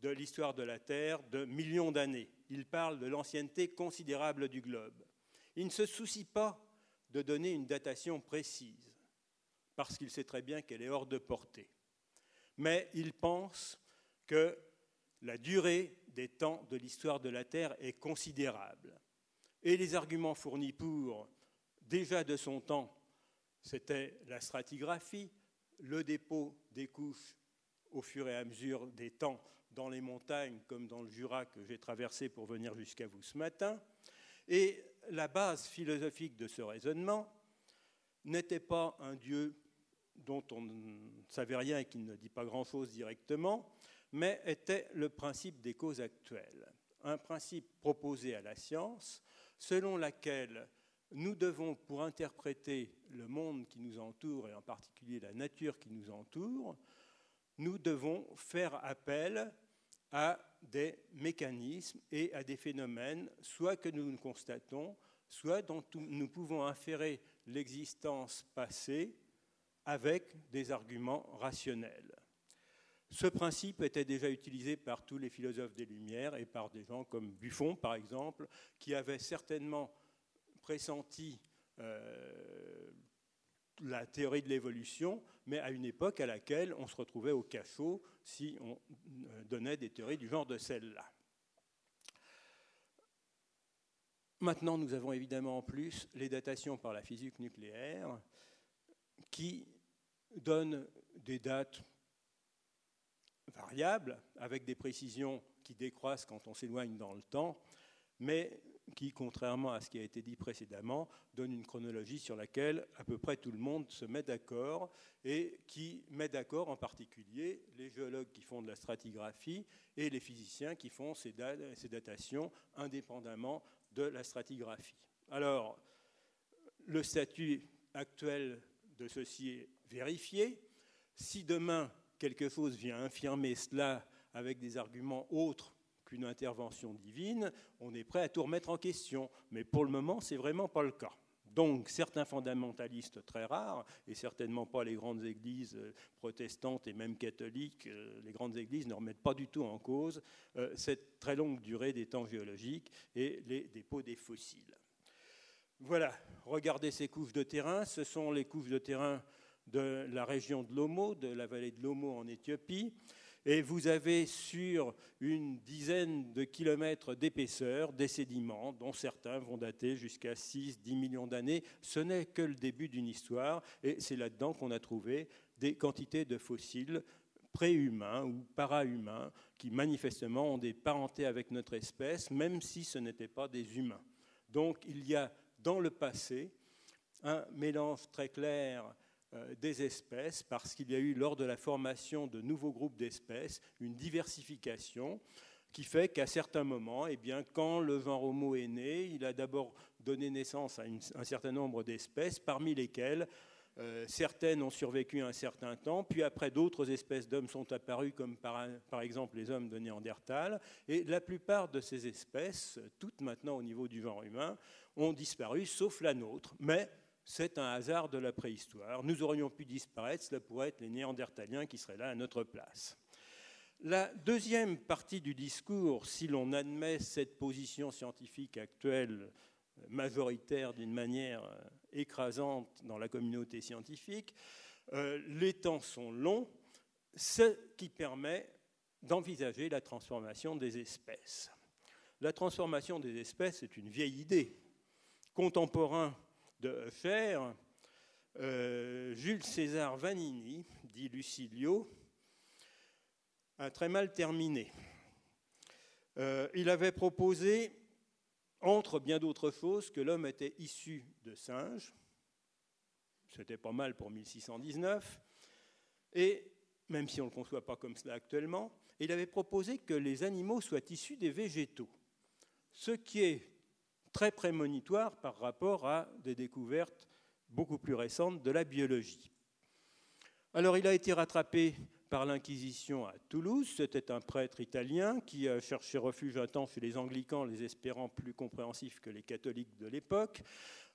de l'histoire de la Terre de millions d'années. Il parle de l'ancienneté considérable du globe. Il ne se soucie pas de donner une datation précise parce qu'il sait très bien qu'elle est hors de portée. Mais il pense que la durée des temps de l'histoire de la Terre est considérable. Et les arguments fournis pour, déjà de son temps, c'était la stratigraphie, le dépôt des couches au fur et à mesure des temps dans les montagnes comme dans le Jura que j'ai traversé pour venir jusqu'à vous ce matin. Et la base philosophique de ce raisonnement n'était pas un Dieu dont on ne savait rien et qui ne dit pas grand-chose directement, mais était le principe des causes actuelles, un principe proposé à la science selon laquelle nous devons, pour interpréter le monde qui nous entoure, et en particulier la nature qui nous entoure, nous devons faire appel à des mécanismes et à des phénomènes, soit que nous constatons, soit dont nous pouvons inférer l'existence passée avec des arguments rationnels. Ce principe était déjà utilisé par tous les philosophes des Lumières et par des gens comme Buffon, par exemple, qui avaient certainement pressenti euh, la théorie de l'évolution, mais à une époque à laquelle on se retrouvait au cachot si on euh, donnait des théories du genre de celle-là. Maintenant, nous avons évidemment en plus les datations par la physique nucléaire qui donnent des dates variables avec des précisions qui décroissent quand on s'éloigne dans le temps, mais qui, contrairement à ce qui a été dit précédemment, donne une chronologie sur laquelle à peu près tout le monde se met d'accord et qui met d'accord en particulier les géologues qui font de la stratigraphie et les physiciens qui font ces, datations indépendamment de la stratigraphie. Alors, le statut actuel de ceci est vérifié. Si demain quelque chose vient infirmer cela avec des arguments autres qu'une intervention divine, on est prêt à tout remettre en question. Mais pour le moment, ce n'est vraiment pas le cas. Donc certains fondamentalistes très rares, et certainement pas les grandes églises euh, protestantes et même catholiques, euh, les grandes églises ne remettent pas du tout en cause euh, cette très longue durée des temps géologiques et les dépôts des fossiles. Voilà, regardez ces couches de terrain, ce sont les couches de terrain de la région de l'Omo, de la vallée de l'Omo en Éthiopie et vous avez sur une dizaine de kilomètres d'épaisseur des sédiments, dont certains vont dater jusqu'à 6-10 millions d'années. Ce n'est que le début d'une histoire, et c'est là-dedans qu'on a trouvé des quantités de fossiles préhumains ou para-humains qui manifestement ont des parentés avec notre espèce, même si ce n'étaient pas des humains. Donc il y a dans le passé un mélange très clair des espèces parce qu'il y a eu lors de la formation de nouveaux groupes d'espèces une diversification qui fait qu'à certains moments, eh bien, quand le genre Homo est né, il a d'abord donné naissance à un certain nombre d'espèces, parmi lesquelles Euh, certaines ont survécu un certain temps, puis après d'autres espèces d'hommes sont apparues, comme par, par, exemple les hommes de Néandertal. Et la plupart de ces espèces, toutes maintenant au niveau du genre humain, ont disparu, sauf la nôtre. Mais c'est un hasard de la préhistoire. Nous aurions pu disparaître, cela pourrait être les Néandertaliens qui seraient là à notre place. La deuxième partie du discours, si l'on admet cette position scientifique actuelle majoritaire d'une manière euh, écrasante dans la communauté scientifique, euh, les temps sont longs, ce qui permet d'envisager la transformation des espèces. La transformation des espèces est une vieille idée. Contemporain de faire, euh, Jules César Vanini, dit Lucilio, a très mal terminé. Euh, il avait proposé, entre bien d'autres choses, que l'homme était issu de singes. C'était pas mal pour 1619. Et, même si on ne le conçoit pas comme cela actuellement, il avait proposé que les animaux soient issus des végétaux. Ce qui est très prémonitoire par rapport à des découvertes beaucoup plus récentes de la biologie. Alors il a été rattrapé par l'Inquisition à Toulouse. C'était un prêtre italien qui a cherché refuge un temps chez les anglicans, les espérant plus compréhensifs que les catholiques de l'époque.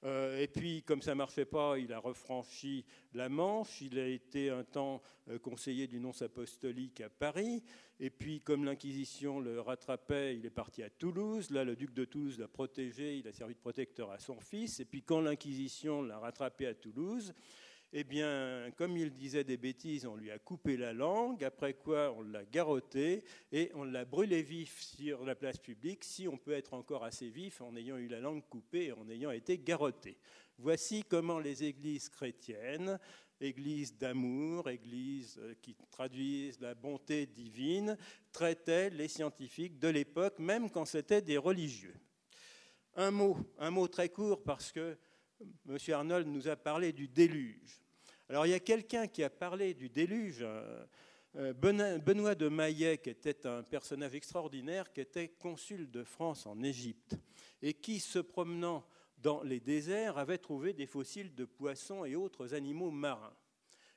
Euh, et puis, comme ça ne marchait pas, il a refranchi la Manche. Il a été un temps euh, conseiller du nonce apostolique à Paris. Et puis, comme l'Inquisition le rattrapait, il est parti à Toulouse. Là, le duc de Toulouse l'a protégé. Il a servi de protecteur à son fils. Et puis, quand l'Inquisition l'a rattrapé à Toulouse, eh bien, comme il disait des bêtises, on lui a coupé la langue, après quoi on l'a garrotté et on l'a brûlé vif sur la place publique, si on peut être encore assez vif en ayant eu la langue coupée et en ayant été garrotté. Voici comment les églises chrétiennes, églises d'amour, églises euh, qui traduisent la bonté divine, traitaient les scientifiques de l'époque, même quand c'était des religieux. Un mot, un mot très court parce que M. Arnold nous a parlé du déluge. Alors il y a quelqu'un qui a parlé du déluge, euh, euh, Benoît de Maillet, qui était un personnage extraordinaire, qui était consul de France en Égypte, et qui, se promenant dans les déserts, avait trouvé des fossiles de poissons et autres animaux marins.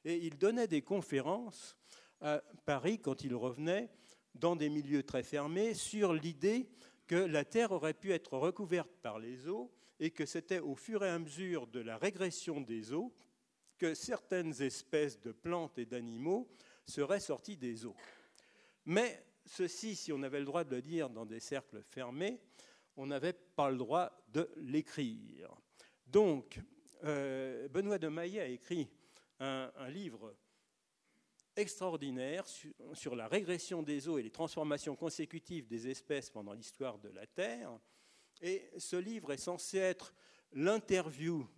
Et il donnait des conférences à Paris quand il revenait dans des milieux très fermés sur l'idée que la Terre aurait pu être recouverte par les eaux et que c'était au fur et à mesure de la régression des eaux que certaines espèces de plantes et d'animaux seraient sorties des eaux. Mais ceci, si on avait le droit de le dire dans des cercles fermés, on n'avait pas le droit de l'écrire. Donc, euh, Benoît de Maillet a écrit un, livre extraordinaire sur, sur, la régression des eaux et les transformations consécutives des espèces pendant l'histoire de la Terre, et ce livre est censé être l'interview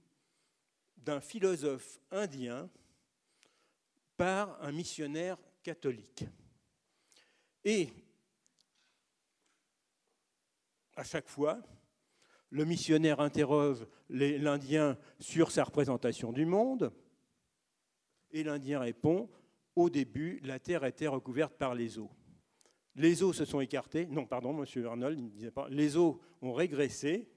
d'un philosophe indien par un missionnaire catholique. Et à chaque fois, le missionnaire interroge l'Indien sur sa représentation du monde, et l'Indien répond, au début, la Terre était recouverte par les eaux les eaux se sont écartées. Non, pardon, monsieur Arnold, ne disait pas. Les eaux ont régressé,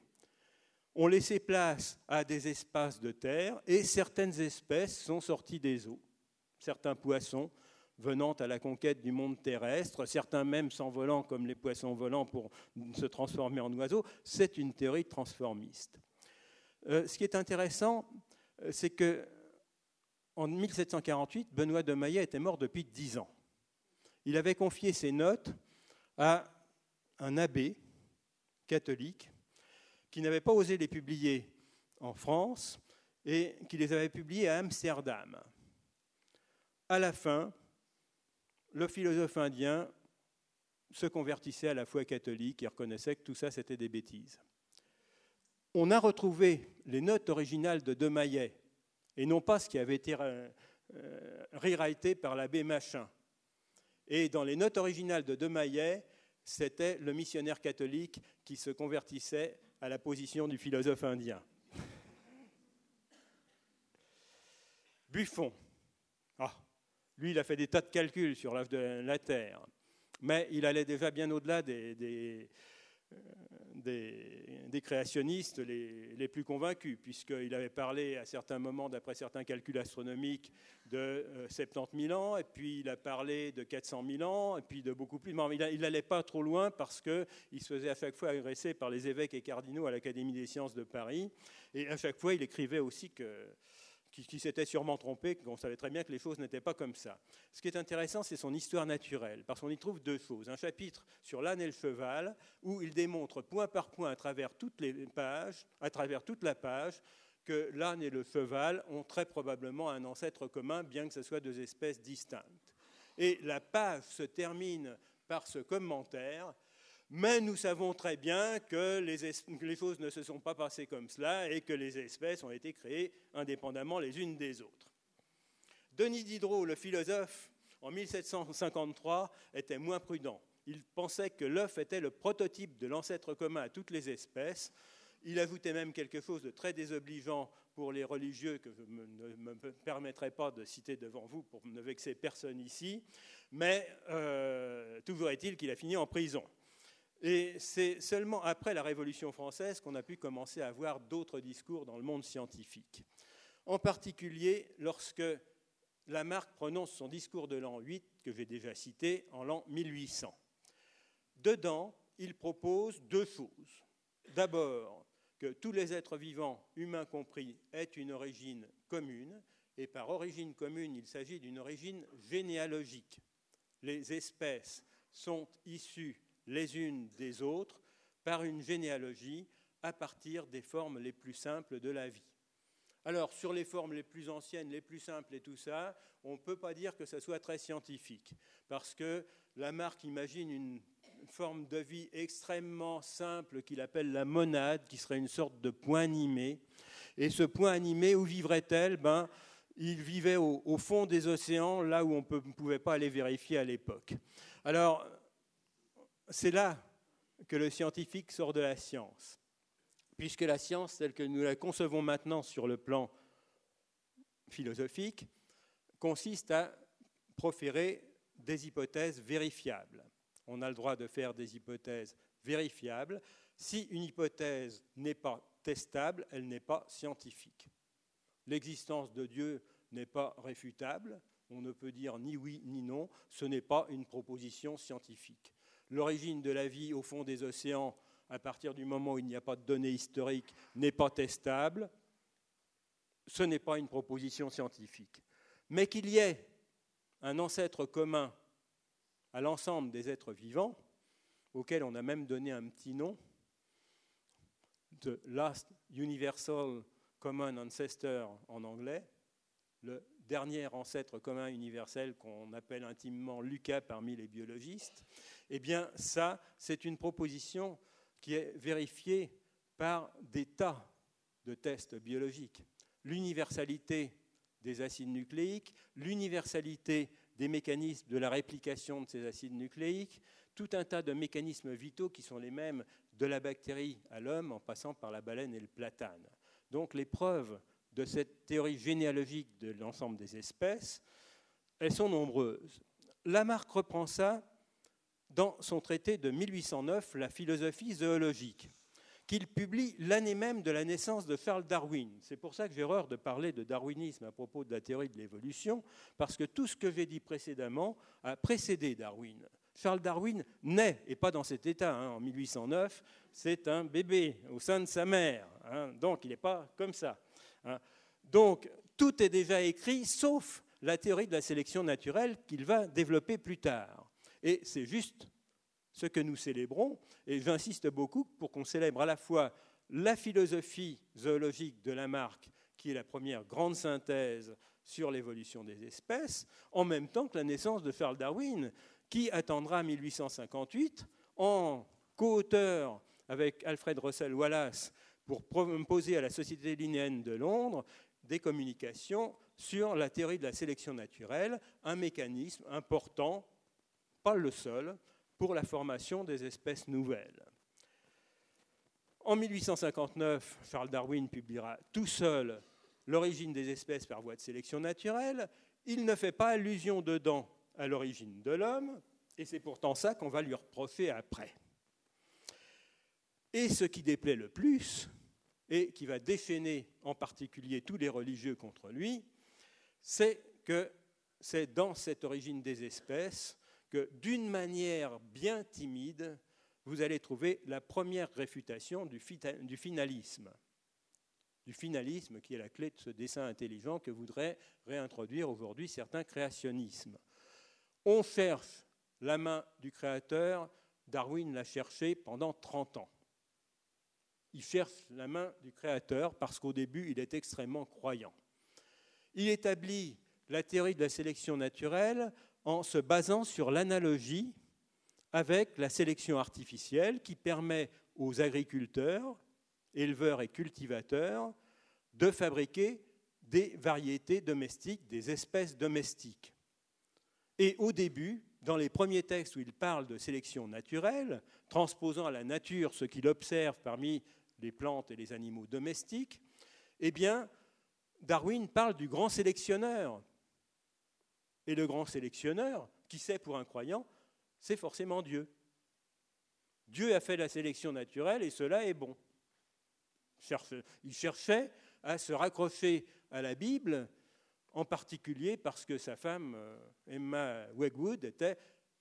ont laissé place à des espaces de terre et certaines espèces sont sorties des eaux. Certains poissons venant à la conquête du monde terrestre, certains même s'envolant comme les poissons volants pour se transformer en oiseaux. C'est une théorie transformiste. Euh, ce qui est intéressant, euh, c'est que en 1748, Benoît de Maillet était mort depuis dix ans il avait confié ses notes à un abbé catholique qui n'avait pas osé les publier en France et qui les avait publiées à Amsterdam. À la fin, le philosophe indien se convertissait à la foi catholique et reconnaissait que tout ça c'était des bêtises. On a retrouvé les notes originales de De Maillet et non pas ce qui avait été euh, rewrité par l'abbé Machin. Et dans les notes originales de De Maillet, c'était le missionnaire catholique qui se convertissait à la position du philosophe indien. Buffon. Ah, lui, il a fait des tas de calculs sur l'œuvre de la Terre, mais il allait déjà bien au-delà des, créationnistes les, plus convaincus, puisqu'il avait parlé à certains moments, d'après certains calculs astronomiques, de 70 euh, 000 ans, et puis il a parlé de 400 000 ans, et puis de beaucoup plus. Mais il n'allait pas trop loin parce qu'il se faisait à chaque fois agresser par les évêques et cardinaux à l'Académie des sciences de Paris, et à chaque fois il écrivait aussi que qui, s'était sûrement trompé, qu'on savait très bien que les choses n'étaient pas comme ça. Ce qui est intéressant, c'est son histoire naturelle, parce qu'on y trouve deux choses. Un chapitre sur l'âne et le cheval, où il démontre point par point à travers toutes les pages, à travers toute la page, que l'âne et le cheval ont très probablement un ancêtre commun, bien que ce soit deux espèces distinctes. Et la page se termine par ce commentaire mais nous savons très bien que les, choses ne se sont pas passées comme cela et que les espèces ont été créées indépendamment les unes des autres. Denis Diderot, le philosophe, en 1753, était moins prudent. Il pensait que l'œuf était le prototype de l'ancêtre commun à toutes les espèces. Il ajoutait même quelque chose de très désobligeant pour les religieux que je ne me permettrai pas de citer devant vous pour ne vexer personne ici. Mais euh, toujours est-il qu'il a fini en prison. Et c'est seulement après la Révolution française qu'on a pu commencer à avoir d'autres discours dans le monde scientifique. En particulier lorsque Lamarck prononce son discours de l'an 8, que j'ai déjà cité, en l'an 1800. Dedans, il propose deux choses. D'abord, que tous les êtres vivants, humains compris, aient une origine commune, et par origine commune, il s'agit d'une origine généalogique. Les espèces sont issues les unes des autres par une généalogie à partir des formes les plus simples de la vie. Alors, sur les formes les plus anciennes, les plus simples et tout ça, on ne peut pas dire que ce soit très scientifique, parce que Lamarck imagine une forme de vie extrêmement simple qu'il appelle la monade, qui serait une sorte de point animé. Et ce point animé, où vivrait-elle? Ben, Il vivait au, au, fond des océans, là où on ne pouvait pas aller vérifier à l'époque. Alors, c'est là que le scientifique sort de la science, puisque la science, telle que nous la concevons maintenant sur le plan philosophique, consiste à proférer des hypothèses vérifiables. On a le droit de faire des hypothèses vérifiables. Si une hypothèse n'est pas testable, elle n'est pas scientifique. L'existence de Dieu n'est pas réfutable, on ne peut dire ni oui ni non, ce n'est pas une proposition scientifique l'origine de la vie au fond des océans, à partir du moment où il n'y a pas de données historiques, n'est pas testable, ce n'est pas une proposition scientifique. Mais qu'il y ait un ancêtre commun à l'ensemble des êtres vivants, auquel on a même donné un petit nom, de Last Universal Common Ancestor en anglais, le dernier ancêtre commun universel qu'on appelle intimement Lucas parmi les biologistes, eh bien ça, c'est une proposition qui est vérifiée par des tas de tests biologiques. L'universalité des acides nucléiques, l'universalité des mécanismes de la réplication de ces acides nucléiques, tout un tas de mécanismes vitaux qui sont les mêmes de la bactérie à l'homme en passant par la baleine et le platane. Donc les preuves de cette théorie généalogique de l'ensemble des espèces, elles sont nombreuses. Lamarck reprend ça dans son traité de 1809, La philosophie zoologique, qu'il publie l'année même de la naissance de Charles Darwin. C'est pour ça que j'ai horreur de parler de darwinisme à propos de la théorie de l'évolution, parce que tout ce que j'ai dit précédemment a précédé Darwin. Charles Darwin naît, et pas dans cet état, hein, en 1809, c'est un bébé au sein de sa mère, hein, donc il n'est pas comme ça. Hein. Donc, tout est déjà écrit, sauf la théorie de la sélection naturelle qu'il va développer plus tard. Et c'est juste ce que nous célébrons, et j'insiste beaucoup pour qu'on célèbre à la fois la philosophie zoologique de Lamarck, qui est la première grande synthèse sur l'évolution des espèces, en même temps que la naissance de Charles Darwin, qui attendra 1858 en co-auteur avec Alfred Russel Wallace pour proposer à la Société linéenne de Londres des communications sur la théorie de la sélection naturelle, un mécanisme important, pas le seul, pour la formation des espèces nouvelles. En 1859, Charles Darwin publiera tout seul L'origine des espèces par voie de sélection naturelle. Il ne fait pas allusion dedans à l'origine de l'homme, et c'est pourtant ça qu'on va lui reprocher après. Et ce qui déplaît le plus, et qui va déchaîner en particulier tous les religieux contre lui, c'est que c'est dans cette origine des espèces que, d'une manière bien timide, vous allez trouver la première réfutation du, finalisme. Du finalisme qui est la clé de ce dessin intelligent que voudraient réintroduire aujourd'hui certains créationnismes. On cherche la main du créateur, Darwin l'a cherché pendant 30 ans. Il cherche la main du créateur parce qu'au début, il est extrêmement croyant. Il établit la théorie de la sélection naturelle en se basant sur l'analogie avec la sélection artificielle qui permet aux agriculteurs, éleveurs et cultivateurs de fabriquer des variétés domestiques, des espèces domestiques. Et au début, dans les premiers textes où il parle de sélection naturelle, transposant à la nature ce qu'il observe parmi les plantes et les animaux domestiques, eh bien, Darwin parle du grand sélectionneur. Et le grand sélectionneur, qui sait pour un croyant, c'est forcément Dieu. Dieu a fait la sélection naturelle et cela est bon. Il cherchait à se raccrocher à la Bible, en particulier parce que sa femme, euh, Emma Wegwood, était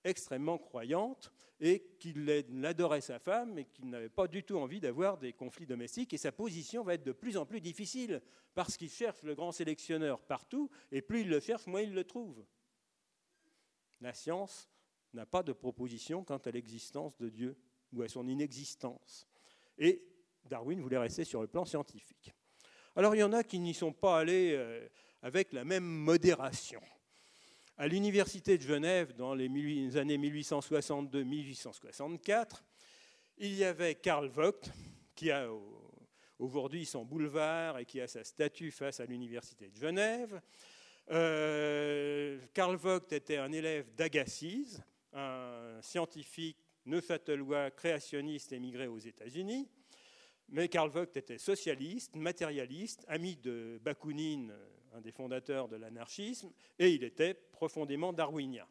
extrêmement croyante et qu'il adorait sa femme et qu'il n'avait pas du tout envie d'avoir des conflits domestiques. Et sa position va être de plus en plus difficile parce qu'il cherche le grand sélectionneur partout et plus il le cherche, moins il le trouve. La science n'a pas de proposition quant à l'existence de Dieu ou à son inexistence. Et Darwin voulait rester sur le plan scientifique. Alors il y en a qui n'y sont pas allés euh, avec la même modération. À l'Université de Genève, dans les années 1862-1864, il y avait Karl Vogt, qui a aujourd'hui son boulevard et qui a sa statue face à l'Université de Genève. Euh, Karl Vogt était un élève d'Agassiz, un scientifique neuchâtelois créationniste émigré aux États-Unis. Mais Karl Vogt était socialiste, matérialiste, ami de Bakounine, un des fondateurs de l'anarchisme, et il était profondément darwinien.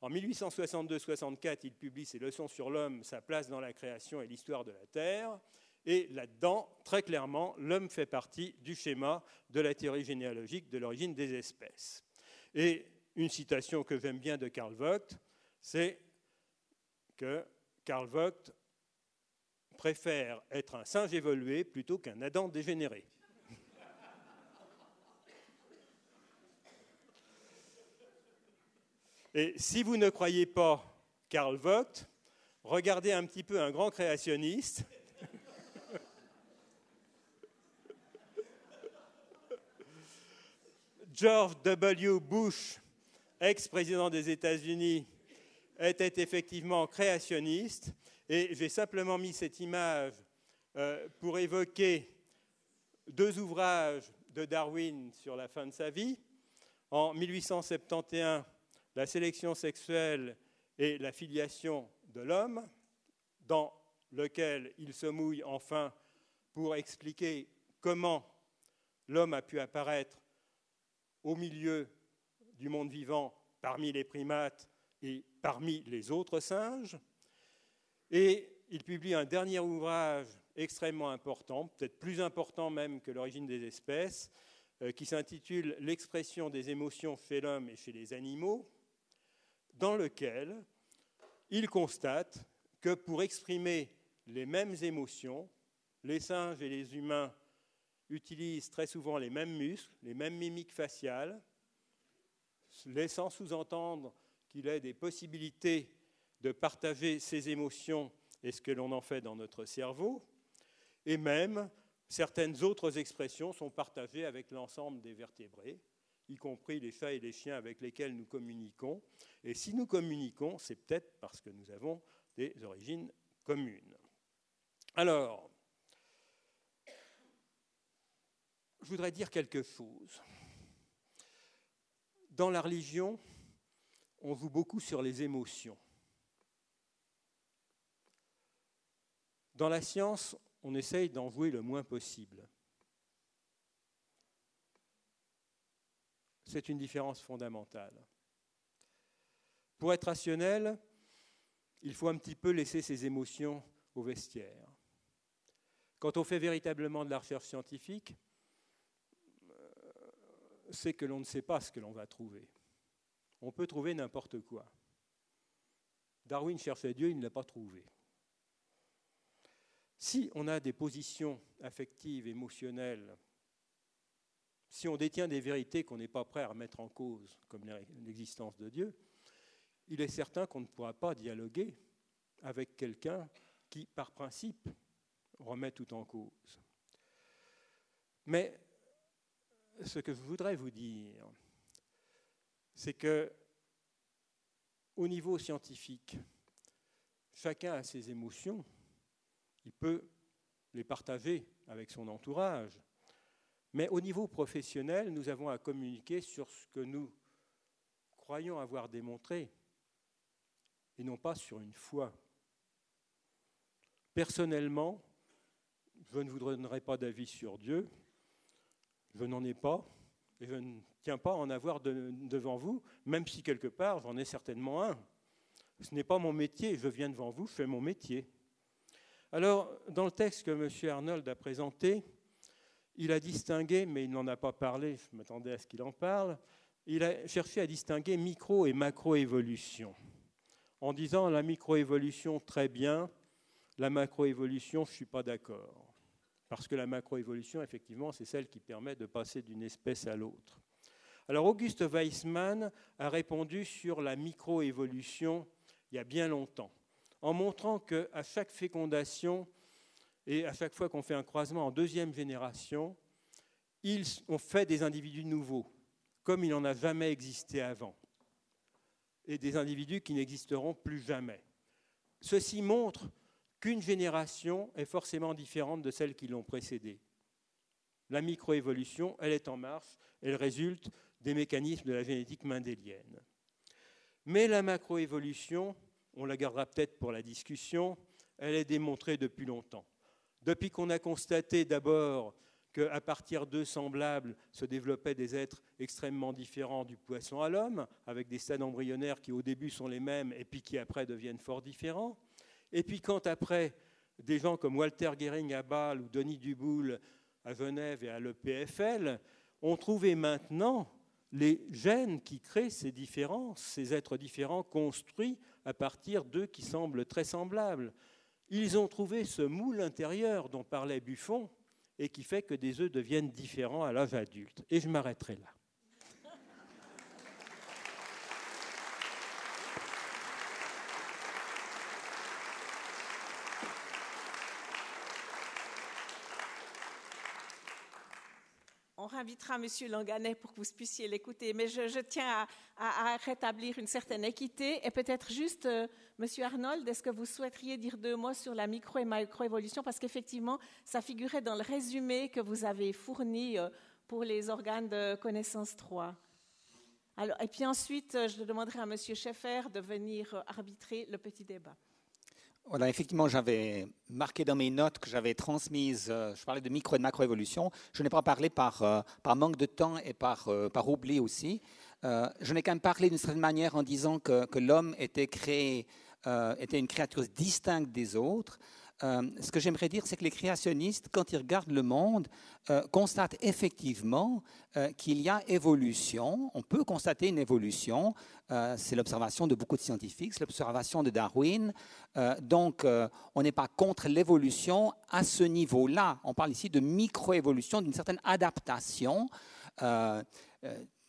En 1862-64, il publie ses leçons sur l'homme, sa place dans la création et l'histoire de la Terre. Et là-dedans, très clairement, l'homme fait partie du schéma de la théorie généalogique de l'origine des espèces. Et une citation que j'aime bien de Karl Vogt, c'est que Karl Vogt préfère être un singe évolué plutôt qu'un Adam dégénéré. Et si vous ne croyez pas Karl Vogt, regardez un petit peu un grand créationniste. George W. Bush, ex-président des États-Unis, était effectivement créationniste. Et j'ai simplement mis cette image euh, pour évoquer deux ouvrages de Darwin sur la fin de sa vie. En 1871, la sélection sexuelle et la filiation de l'homme, dans lequel il se mouille enfin pour expliquer comment l'homme a pu apparaître au milieu du monde vivant parmi les primates et parmi les autres singes. Et il publie un dernier ouvrage extrêmement important, peut-être plus important même que l'origine des espèces, euh, qui s'intitule L'expression des émotions chez l'homme et chez les animaux, dans lequel il constate que pour exprimer les mêmes émotions, les singes et les humains utilisent très souvent les mêmes muscles, les mêmes mimiques faciales, laissant sous-entendre qu'il ait des possibilités de partager ses émotions et ce que l'on en fait dans notre cerveau, et même certaines autres expressions sont partagées avec l'ensemble des vertébrés, y compris les chats et les chiens avec lesquels nous communiquons. Et si nous communiquons, c'est peut-être parce que nous avons des origines communes. Alors, je voudrais dire quelque chose. Dans la religion, on joue beaucoup sur les émotions. Dans la science, on essaye d'en jouer le moins possible. C'est une différence fondamentale. Pour être rationnel, il faut un petit peu laisser ses émotions au vestiaire. Quand on fait véritablement de la recherche scientifique, euh, c'est que l'on ne sait pas ce que l'on va trouver. On peut trouver n'importe quoi. Darwin cherchait Dieu, il ne l'a pas trouvé. Si on a des positions affectives, émotionnelles, si on détient des vérités qu'on n'est pas prêt à remettre en cause, comme l'existence de Dieu, il est certain qu'on ne pourra pas dialoguer avec quelqu'un qui, par principe, remet tout en cause. Mais ce que je voudrais vous dire, c'est que au niveau scientifique, chacun a ses émotions, il peut les partager avec son entourage, mais au niveau professionnel, nous avons à communiquer sur ce que nous croyons avoir démontré, et non pas sur une foi. Personnellement, je ne vous donnerai pas d'avis sur Dieu, je n'en ai pas, et je ne tiens pas à en avoir devant vous, même si quelque part j'en ai certainement un. Ce n'est pas mon métier, je viens devant vous, je fais mon métier. Alors, dans le texte que M. Arnold a présenté, il a distingué, mais il n'en a pas parlé, je m'attendais à ce qu'il en parle, il a cherché à distinguer micro et macroévolution, en disant la microévolution très bien, la macroévolution je ne suis pas d'accord. Parce que la macroévolution, effectivement, c'est celle qui permet de passer d'une espèce à l'autre. Alors Auguste Weissmann a répondu sur la microévolution il y a bien longtemps, en montrant qu'à chaque fécondation et à chaque fois qu'on fait un croisement en deuxième génération, ils ont fait des individus nouveaux, comme il n'en a jamais existé avant, et des individus qui n'existeront plus jamais. Ceci montre qu'une génération est forcément différente de celles qui l'ont précédée. La microévolution, elle est en marche, elle résulte des mécanismes de la génétique mendélienne. Mais la macroévolution, on la gardera peut-être pour la discussion, elle est démontrée depuis longtemps. Depuis qu'on a constaté d'abord qu'à partir d'eux semblables se développaient des êtres extrêmement différents du poisson à l'homme, avec des stades embryonnaires qui au début sont les mêmes et puis qui après deviennent fort différents, et puis quand après, des gens comme Walter Gehring à Bâle ou Denis Duboul à Genève et à l'EPFL ont trouvé maintenant les gènes qui créent ces différences, ces êtres différents construits à partir d'eux qui semblent très semblables. Ils ont trouvé ce moule intérieur dont parlait Buffon et qui fait que des œufs deviennent différents à l'âge adulte. Et je m'arrêterai là. Invitera M. Langanet pour que vous puissiez l'écouter. Mais je, tiens à, rétablir une certaine équité. Et peut-être juste, euh, M. Arnold, est-ce que vous souhaiteriez dire deux mots sur la micro et macroévolution? Parce qu'effectivement, ça figurait dans le résumé que vous avez fourni euh, pour les organes de connaissance 3. Alors, et puis ensuite, euh, je demanderai à M. Schaeffer de venir arbitrer le petit débat. Voilà, effectivement, j'avais marqué dans mes notes que j'avais transmises, euh, je parlais de micro et de macroévolution. Je n'ai pas parlé par, euh, manque de temps et par, euh, par oubli aussi. je n'ai quand même parlé d'une certaine manière en disant que, que l'homme était créé, était une créature distincte des autres. Euh, ce que j'aimerais dire, c'est que les créationnistes, quand ils regardent le monde, euh, constatent effectivement euh, qu'il y a évolution. On peut constater une évolution. c'est l'observation de beaucoup de scientifiques, c'est l'observation de Darwin. donc, on n'est pas contre l'évolution à ce niveau-là. On parle ici de microévolution, d'une certaine adaptation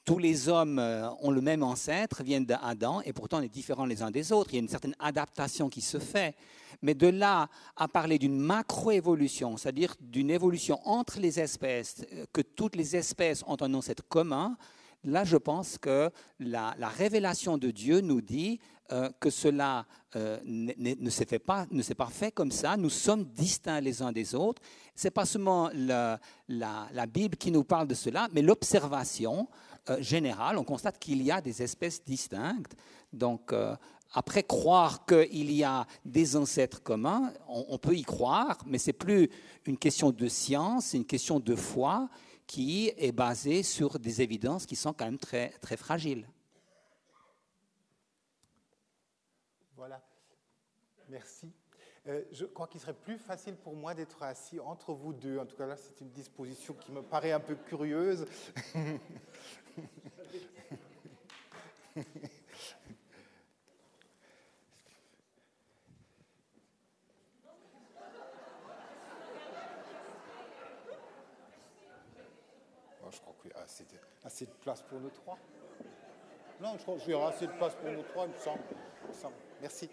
tous les hommes ont le même ancêtre, viennent d'Adam, et pourtant on est différents les uns des autres. Il y a une certaine adaptation qui se fait. Mais de là à parler d'une macroévolution, c'est-à-dire d'une évolution entre les espèces, euh, que toutes les espèces ont un ancêtre commun, là je pense que la, révélation de Dieu nous dit euh, que cela euh, ne, s'est pas, fait comme ça. Nous sommes distincts les uns des autres. C'est pas seulement la, Bible qui nous parle de cela, mais l'observation générale. On constate qu'il y a des espèces distinctes. Donc après, croire qu'il y a des ancêtres communs, on, peut y croire, mais c'est plus une question de science, c'est une question de foi qui est basée sur des évidences qui sont quand même très, très fragiles. Voilà. Merci. Euh, je crois qu'il serait plus facile pour moi d'être assis entre vous deux. En tout cas, là, c'est une disposition qui me paraît un peu curieuse. je crois qu'il y a assez de, place pour nous trois. Non, je crois qu'il y aura assez de place pour nous trois, il me semble. Merci.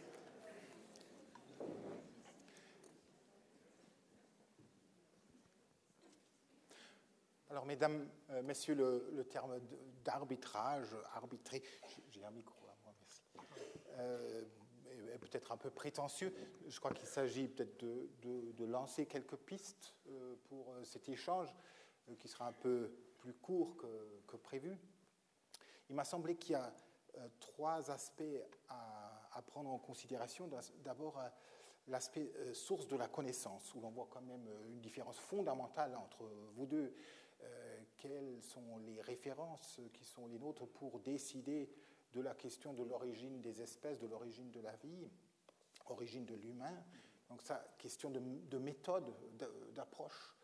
Alors, mesdames, euh, messieurs, le, terme d'arbitrage, arbitrer, j'ai un micro à moi, merci, euh, est peut-être un peu prétentieux. Je crois qu'il s'agit peut-être de, lancer quelques pistes euh, pour cet échange qui sera un peu plus court que, prévu. Il m'a semblé qu'il y a trois aspects à, prendre en considération. D'abord, l'aspect source de la connaissance, où l'on voit quand même une différence fondamentale entre vous deux quelles sont les références qui sont les nôtres pour décider de la question de l'origine des espèces, de l'origine de la vie, origine de l'humain. Donc ça, question de, méthode, d'approche.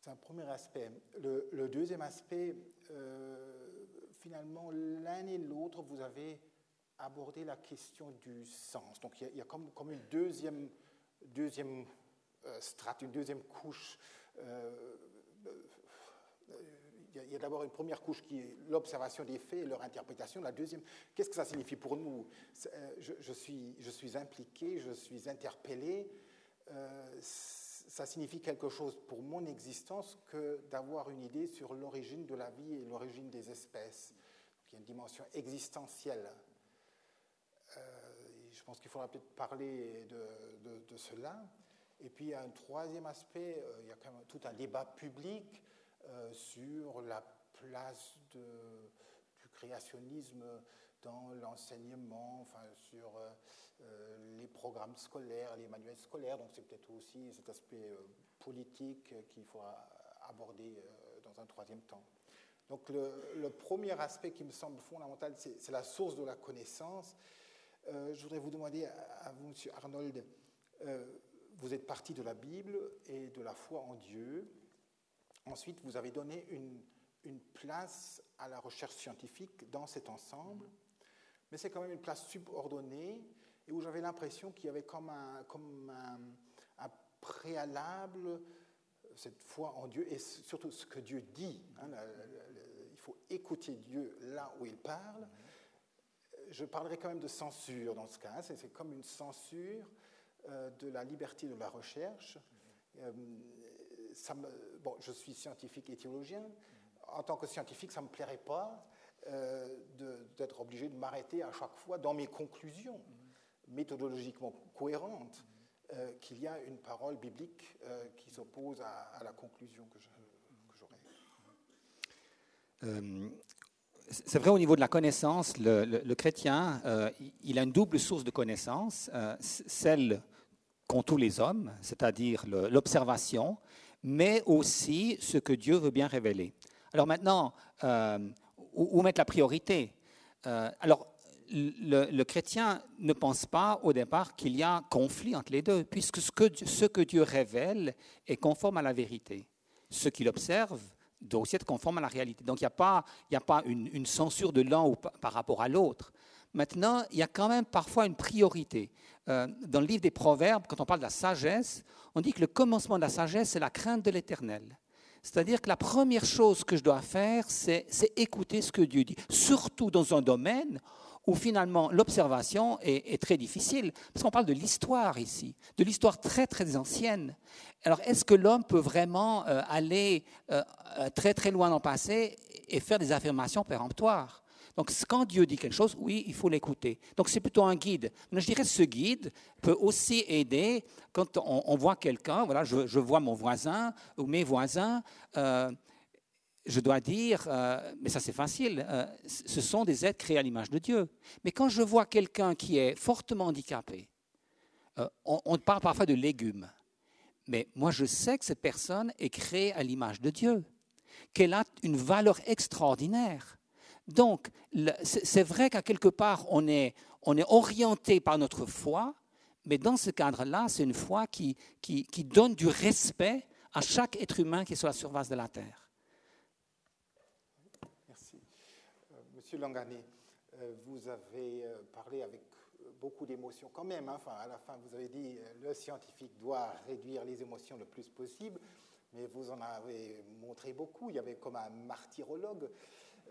C'est un premier aspect. Le, deuxième aspect, euh, finalement, l'un et l'autre, vous avez abordé la question du sens. Donc il y a, comme, une deuxième, deuxième euh, strate, une deuxième couche il y a, d'abord une première couche qui est l'observation des faits et leur interprétation. La deuxième, qu'est-ce que ça signifie pour nous? Euh, je, suis, impliqué, je suis interpellé. Euh, ça signifie quelque chose pour mon existence que d'avoir une idée sur l'origine de la vie et l'origine des espèces. il y a une dimension existentielle. Euh, je pense qu'il faudra peut-être parler de, de, cela. Et puis il y a un troisième aspect, il y a quand même tout un débat public sur la place du créationnisme dans l'enseignement, enfin, sur euh, euh, les programmes scolaires, les manuels scolaires. Donc c'est peut-être aussi cet aspect politique qu'il faut aborder dans un troisième temps. Donc le, premier aspect qui me semble fondamental, c'est la source de la connaissance. je voudrais vous demander à, vous, M. Arnold, vous êtes parti de la Bible et de la foi en Dieu. Ensuite, vous avez donné une, place à la recherche scientifique dans cet ensemble, mais c'est quand même une place subordonnée et où j'avais l'impression qu'il y avait comme un, préalable cette foi en Dieu et surtout ce que Dieu dit. Hein, il faut écouter Dieu là où il parle. Je parlerai quand même de censure dans ce cas. C'est comme une censure euh, de la liberté de la recherche. Euh, bon, je suis scientifique et théologien. En tant que scientifique, ça ne me plairait pas euh, d'être obligé de m'arrêter à chaque fois dans mes conclusions méthodologiquement cohérentes, euh, qu'il y a une parole biblique euh, qui s'oppose à, la conclusion que j'aurais. c'est vrai au niveau de la connaissance, le, chrétien, il a une double source de connaissance, celle qu'ont tous les hommes, c'est-à-dire l'observation, mais aussi ce que Dieu veut bien révéler. Alors maintenant, euh, où, mettre la priorité? Euh, Alors, le, chrétien ne pense pas au départ qu'il y a conflit entre les deux, puisque ce que, Dieu révèle est conforme à la vérité. Ce qu'il observe doit aussi être conforme à la réalité. Donc il n'y a pas une, censure de l'un par rapport à l'autre. Maintenant, il y a quand même parfois une priorité. Euh, dans le livre des Proverbes, quand on parle de la sagesse, on dit que le commencement de la sagesse, c'est la crainte de l'éternel. C'est-à-dire que la première chose que je dois faire, c'est écouter ce que Dieu dit, surtout dans un domaine où finalement l'observation est, très difficile, parce qu'on parle de l'histoire ici, de l'histoire très très ancienne. Alors est-ce que l'homme peut vraiment euh, aller euh, très très loin dans le passé et faire des affirmations péremptoires? Donc, quand Dieu dit quelque chose, oui, il faut l'écouter. Donc, c'est plutôt un guide. Mais je dirais que ce guide peut aussi aider quand on, voit quelqu'un, voilà, je, vois mon voisin ou mes voisins, euh, je dois dire, euh, mais ça c'est facile, euh, ce sont des êtres créés à l'image de Dieu. Mais quand je vois quelqu'un qui est fortement handicapé, on, on parle parfois de légumes, mais moi je sais que cette personne est créée à l'image de Dieu, qu'elle a une valeur extraordinaire. Donc, c'est vrai qu'à quelque part, on est, orienté par notre foi, Mais dans ce cadre-là, c'est une foi qui, donne du respect à chaque être humain qui est sur la surface de la Terre. Merci. Euh, Monsieur Langané, euh, vous avez euh, parlé avec beaucoup d'émotions quand même. Hein. Enfin, à la fin, vous avez dit le scientifique doit réduire les émotions le plus possible, mais vous en avez montré beaucoup. Il y avait comme un martyrologue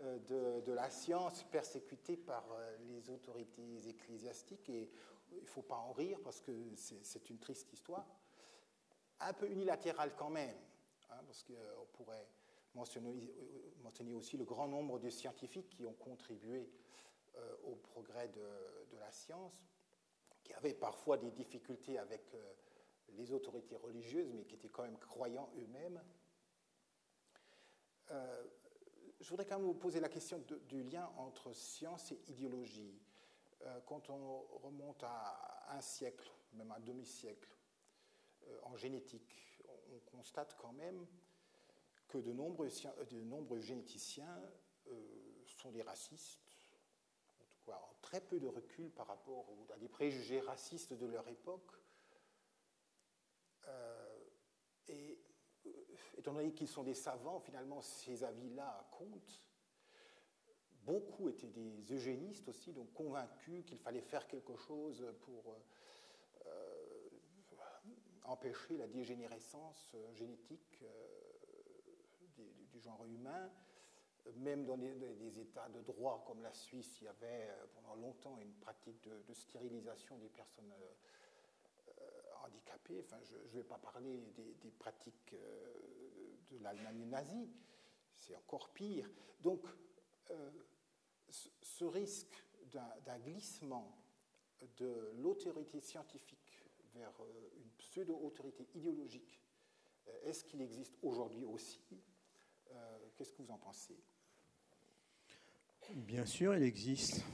de, de la science persécuté par les autorités ecclésiastiques et il ne faut pas en rire parce que c'est une triste histoire. Un peu unilatérale quand même, hein, parce qu'on pourrait mentionner, aussi le grand nombre de scientifiques qui ont contribué euh, au progrès de, la science, qui avaient parfois des difficultés avec euh, les autorités religieuses, mais qui étaient quand même croyants eux-mêmes. Euh, je voudrais quand même vous poser la question du lien entre science et idéologie. Euh, quand on remonte à un siècle, même un demi-siècle, euh, en génétique, on constate quand même que de nombreux, nombreux généticiens euh, sont des racistes, en tout cas ont très peu de recul par rapport à des préjugés racistes de leur époque. Étant donné qu'ils sont des savants, finalement, ces avis-là comptent. Beaucoup étaient des eugénistes aussi, donc convaincus qu'il fallait faire quelque chose pour euh, empêcher la dégénérescence génétique euh, du, genre humain. Même dans des, États de droit comme la Suisse, il y avait euh, pendant longtemps une pratique de, stérilisation des personnes euh, Enfin, je ne vais pas parler des, pratiques euh, de l'Allemagne nazie, c'est encore pire. Donc, euh, ce risque d'un glissement de l'autorité scientifique vers euh, une pseudo-autorité idéologique, est-ce qu'il existe aujourd'hui aussi? Qu'est-ce que vous en pensez? Bien sûr, il existe.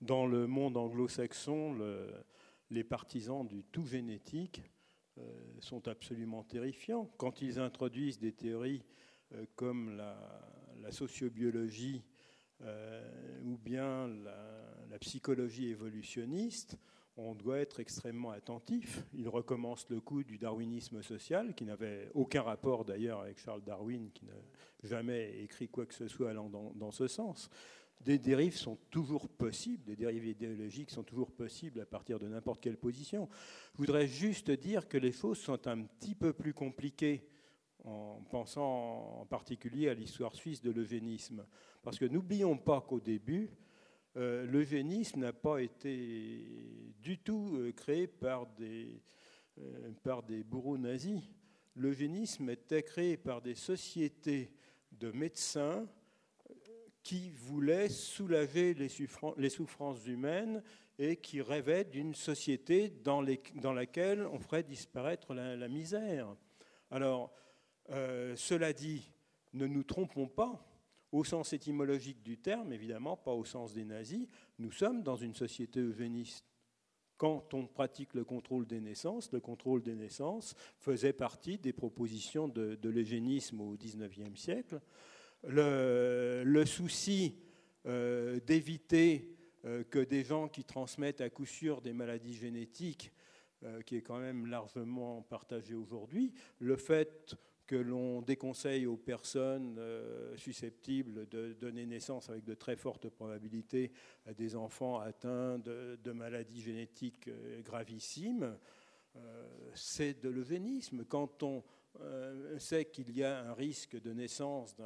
Dans le monde anglo-saxon, le, les partisans du tout génétique euh, sont absolument terrifiants. Quand ils introduisent des théories euh, comme la, sociobiologie euh, ou bien la, psychologie évolutionniste, on doit être extrêmement attentif. Il recommence le coup du darwinisme social, qui n'avait aucun rapport d'ailleurs avec Charles Darwin, qui n'a jamais écrit quoi que ce soit allant dans, ce sens. Des dérives sont toujours possibles, des dérives idéologiques sont toujours possibles à partir de n'importe quelle position. Je voudrais juste dire que les choses sont un petit peu plus compliquées en pensant en particulier à l'histoire suisse de l'eugénisme. Parce que n'oublions pas qu'au début, euh, l'eugénisme n'a pas été du tout euh, créé par des, euh, par des bourreaux nazis. L'eugénisme était créé par des sociétés de médecins qui voulaient soulager les, souffrances humaines et qui rêvaient d'une société dans, laquelle on ferait disparaître la, misère. Alors, euh, cela dit, ne nous trompons pas, au sens étymologique du terme, évidemment, pas au sens des nazis, nous sommes dans une société eugéniste. Quand on pratique le contrôle des naissances, le contrôle des naissances faisait partie des propositions de l'eugénisme au XIXe siècle. Le, souci euh, d'éviter euh, que des gens qui transmettent à coup sûr des maladies génétiques, euh, qui est quand même largement partagé aujourd'hui, le fait que l'on déconseille aux personnes susceptibles de donner naissance avec de très fortes probabilités à des enfants atteints de, maladies génétiques gravissimes, c'est de l'eugénisme. Quand on sait qu'il y a un risque de naissance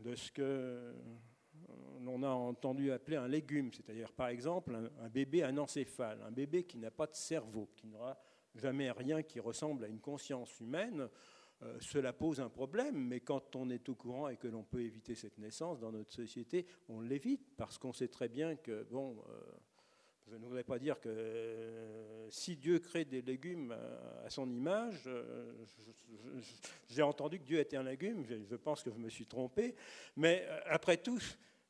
de ce que l'on a entendu appeler un légume, c'est-à-dire par exemple un, un bébé anencéphale, un bébé qui n'a pas de cerveau, qui n'aura jamais rien qui ressemble à une conscience humaine, euh, cela pose un problème, mais quand on est au courant et que l'on peut éviter cette naissance dans notre société, on l'évite parce qu'on sait très bien que, bon, euh, je ne voudrais pas dire que euh, si Dieu crée des légumes à, à son image, euh, j'ai entendu que Dieu était un légume, je, pense que je me suis trompé, mais euh, après tout,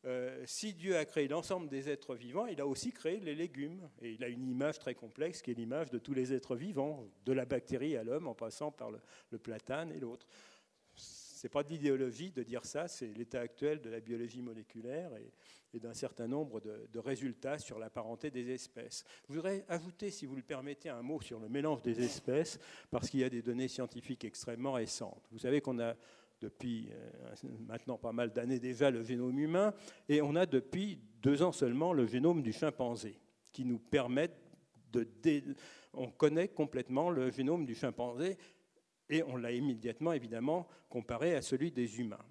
euh, si Dieu a créé l'ensemble des êtres vivants, il a aussi créé les légumes. Et il a une image très complexe qui est l'image de tous les êtres vivants, de la bactérie à l'homme, en passant par le platane et l'autre. N'est pas d'idéologie de dire ça, c'est l'état actuel de la biologie moléculaire et, d'un certain nombre de, de, résultats sur la parenté des espèces. Je voudrais ajouter, si vous le permettez, un mot sur le mélange des espèces, parce qu'il y a des données scientifiques extrêmement récentes. Vous savez qu'on a depuis euh, maintenant pas mal d'années déjà le génome humain, et on a depuis deux ans seulement le génome du chimpanzé, qui nous permet de... On connaît complètement le génome du chimpanzé, et on l'a immédiatement, évidemment, comparé à celui des humains.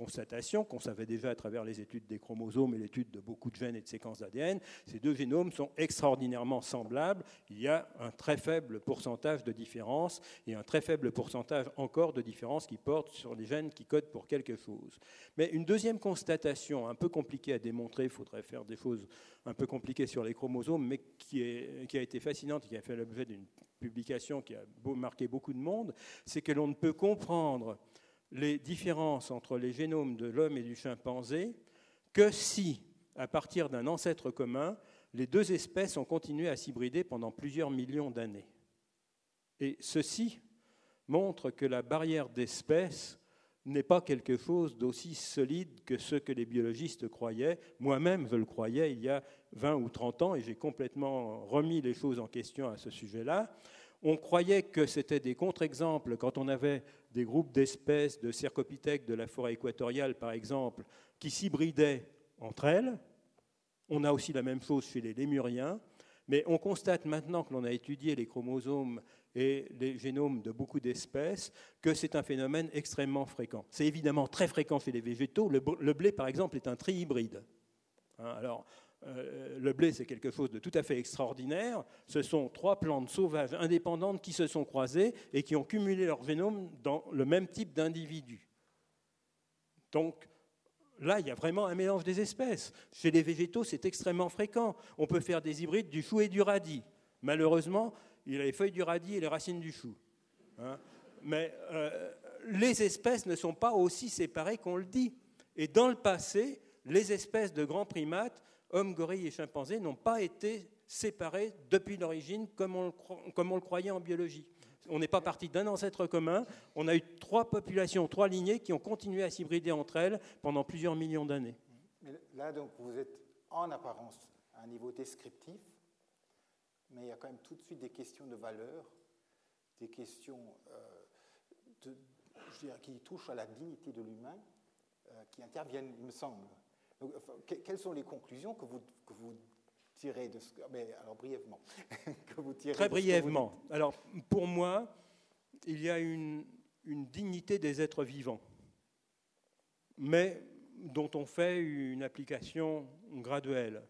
Constatation qu'on savait déjà à travers les études des chromosomes et l'étude de beaucoup de gènes et de séquences d'ADN, ces deux génomes sont extraordinairement semblables. Il y a un très faible pourcentage de différence et un très faible pourcentage encore de différence qui portent sur les gènes qui codent pour quelque chose. Mais une deuxième constatation, un peu compliquée à démontrer, il faudrait faire des choses un peu compliquées sur les chromosomes, mais qui, est, qui a été fascinante et qui a fait l'objet d'une publication qui a marqué beaucoup de monde, c'est que l'on ne peut comprendre les différences entre les génomes de l'homme et du chimpanzé que si, à partir d'un ancêtre commun, les deux espèces ont continué à s'hybrider pendant plusieurs millions d'années. Et ceci montre que la barrière d'espèces n'est pas quelque chose d'aussi solide que ce que les biologistes croyaient. Moi-même, je le croyais il y a 20 ou 30 ans et j'ai complètement remis les choses en question à ce sujet-là. On croyait que c'était des contre-exemples quand on avait des groupes d'espèces de cercopithèques de la forêt équatoriale, par exemple, qui s'hybridaient entre elles. On a aussi la même chose chez les lémuriens. Mais on constate maintenant que l'on a étudié les chromosomes et les génomes de beaucoup d'espèces que c'est un phénomène extrêmement fréquent. C'est évidemment très fréquent chez les végétaux. Le blé, par exemple, est un trihybride. Hein, alors, euh, le blé, c'est quelque chose de tout à fait extraordinaire. Ce sont trois plantes sauvages indépendantes qui se sont croisées et qui ont cumulé leur génome dans le même type d'individu. Donc, là, il y a vraiment un mélange des espèces. Chez les végétaux, c'est extrêmement fréquent. On peut faire des hybrides du chou et du radis. Malheureusement, il a les feuilles du radis et les racines du chou. Hein. Mais euh, les espèces ne sont pas aussi séparées qu'on le dit. Et dans le passé, les espèces de grands primates hommes, gorilles et chimpanzés n'ont pas été séparés depuis l'origine comme on, le croyait en biologie. On n'est pas parti d'un ancêtre commun, on a eu trois populations, trois lignées qui ont continué à s'hybrider entre elles pendant plusieurs millions d'années. Là, donc, vous êtes en apparence à un niveau descriptif, mais il y a quand même tout de suite des questions de valeur, des questions euh, qui touchent à la dignité de l'humain, euh, qui interviennent, il me semble, quelles sont les conclusions que vous, que vous tirez de ce mais alors brièvement que vous tirez Très brièvement. alors pour moi, il y a une, une dignité des êtres vivants, mais dont on fait une application graduelle.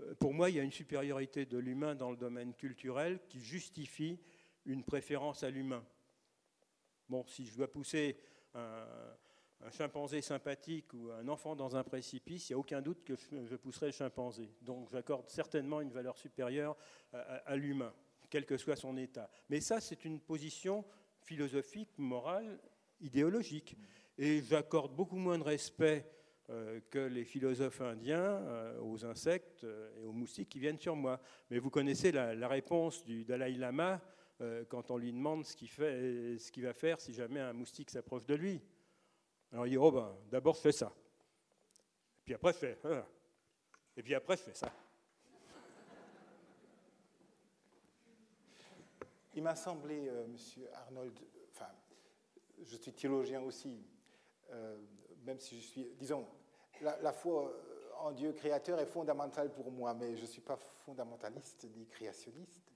Euh, pour moi, il y a une supériorité de l'humain dans le domaine culturel qui justifie une préférence à l'humain. Bon, si je dois pousser un, un chimpanzé sympathique ou un enfant dans un précipice, il n'y a aucun doute que je pousserai le chimpanzé. Donc j'accorde certainement une valeur supérieure à, l'humain, quel que soit son état. Mais ça, c'est une position philosophique, morale, idéologique. Et j'accorde beaucoup moins de respect euh, que les philosophes indiens euh, aux insectes euh, et aux moustiques qui viennent sur moi. Mais vous connaissez la, réponse du Dalai Lama quand on lui demande ce qu'il va faire si jamais un moustique s'approche de lui. Alors il dit, oh ben, d'abord fais ça. Et puis après fais, hein. et puis après fais ça. Il m'a semblé, euh, Monsieur Arnold, enfin, je suis théologien aussi, euh, même si je suis, disons, la, foi en Dieu créateur est fondamentale pour moi, mais je ne suis pas fondamentaliste ni créationniste.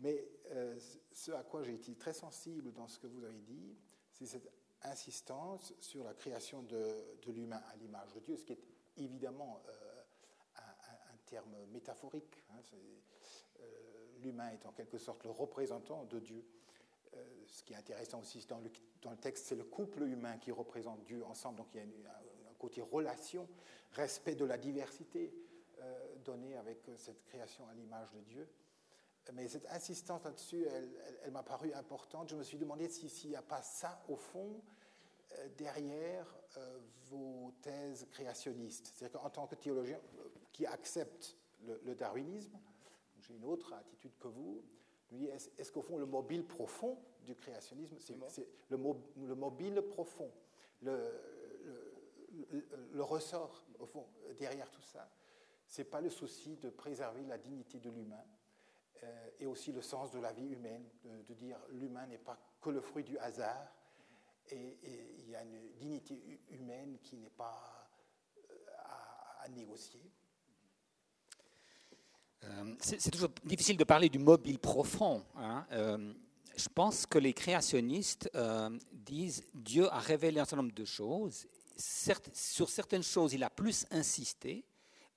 Mais euh, ce à quoi j'ai été très sensible dans ce que vous avez dit, c'est cette insistance sur la création de, l'humain à l'image de Dieu, ce qui est évidemment euh, un, terme métaphorique. Hein, euh, l'humain est en quelque sorte le représentant de Dieu. Euh, ce qui est intéressant aussi dans le, texte, c'est le couple humain qui représente Dieu ensemble. Donc il y a un, côté relation, respect de la diversité donné avec cette création à l'image de Dieu mais cette insistance là-dessus, elle, m'a paru importante. Je me suis demandé s'il n'y a pas ça, au fond, derrière euh, vos thèses créationnistes. C'est-à-dire qu'en tant que théologien euh, qui accepte le, darwinisme, j'ai une autre attitude que vous, est-ce qu'au fond, le mobile profond du créationnisme, c'est le, le, mobile profond, le, le, ressort, au fond, derrière tout ça. Ce n'est pas le souci de préserver la dignité de l'humain euh, et aussi le sens de la vie humaine, de, dire l'humain n'est pas que le fruit du hasard et, il y a une dignité humaine qui n'est pas euh, à, négocier. Euh, c'est toujours difficile de parler du mobile profond. Hein. je pense que les créationnistes disent Dieu a révélé un certain nombre de choses sur certaines choses, il a plus insisté.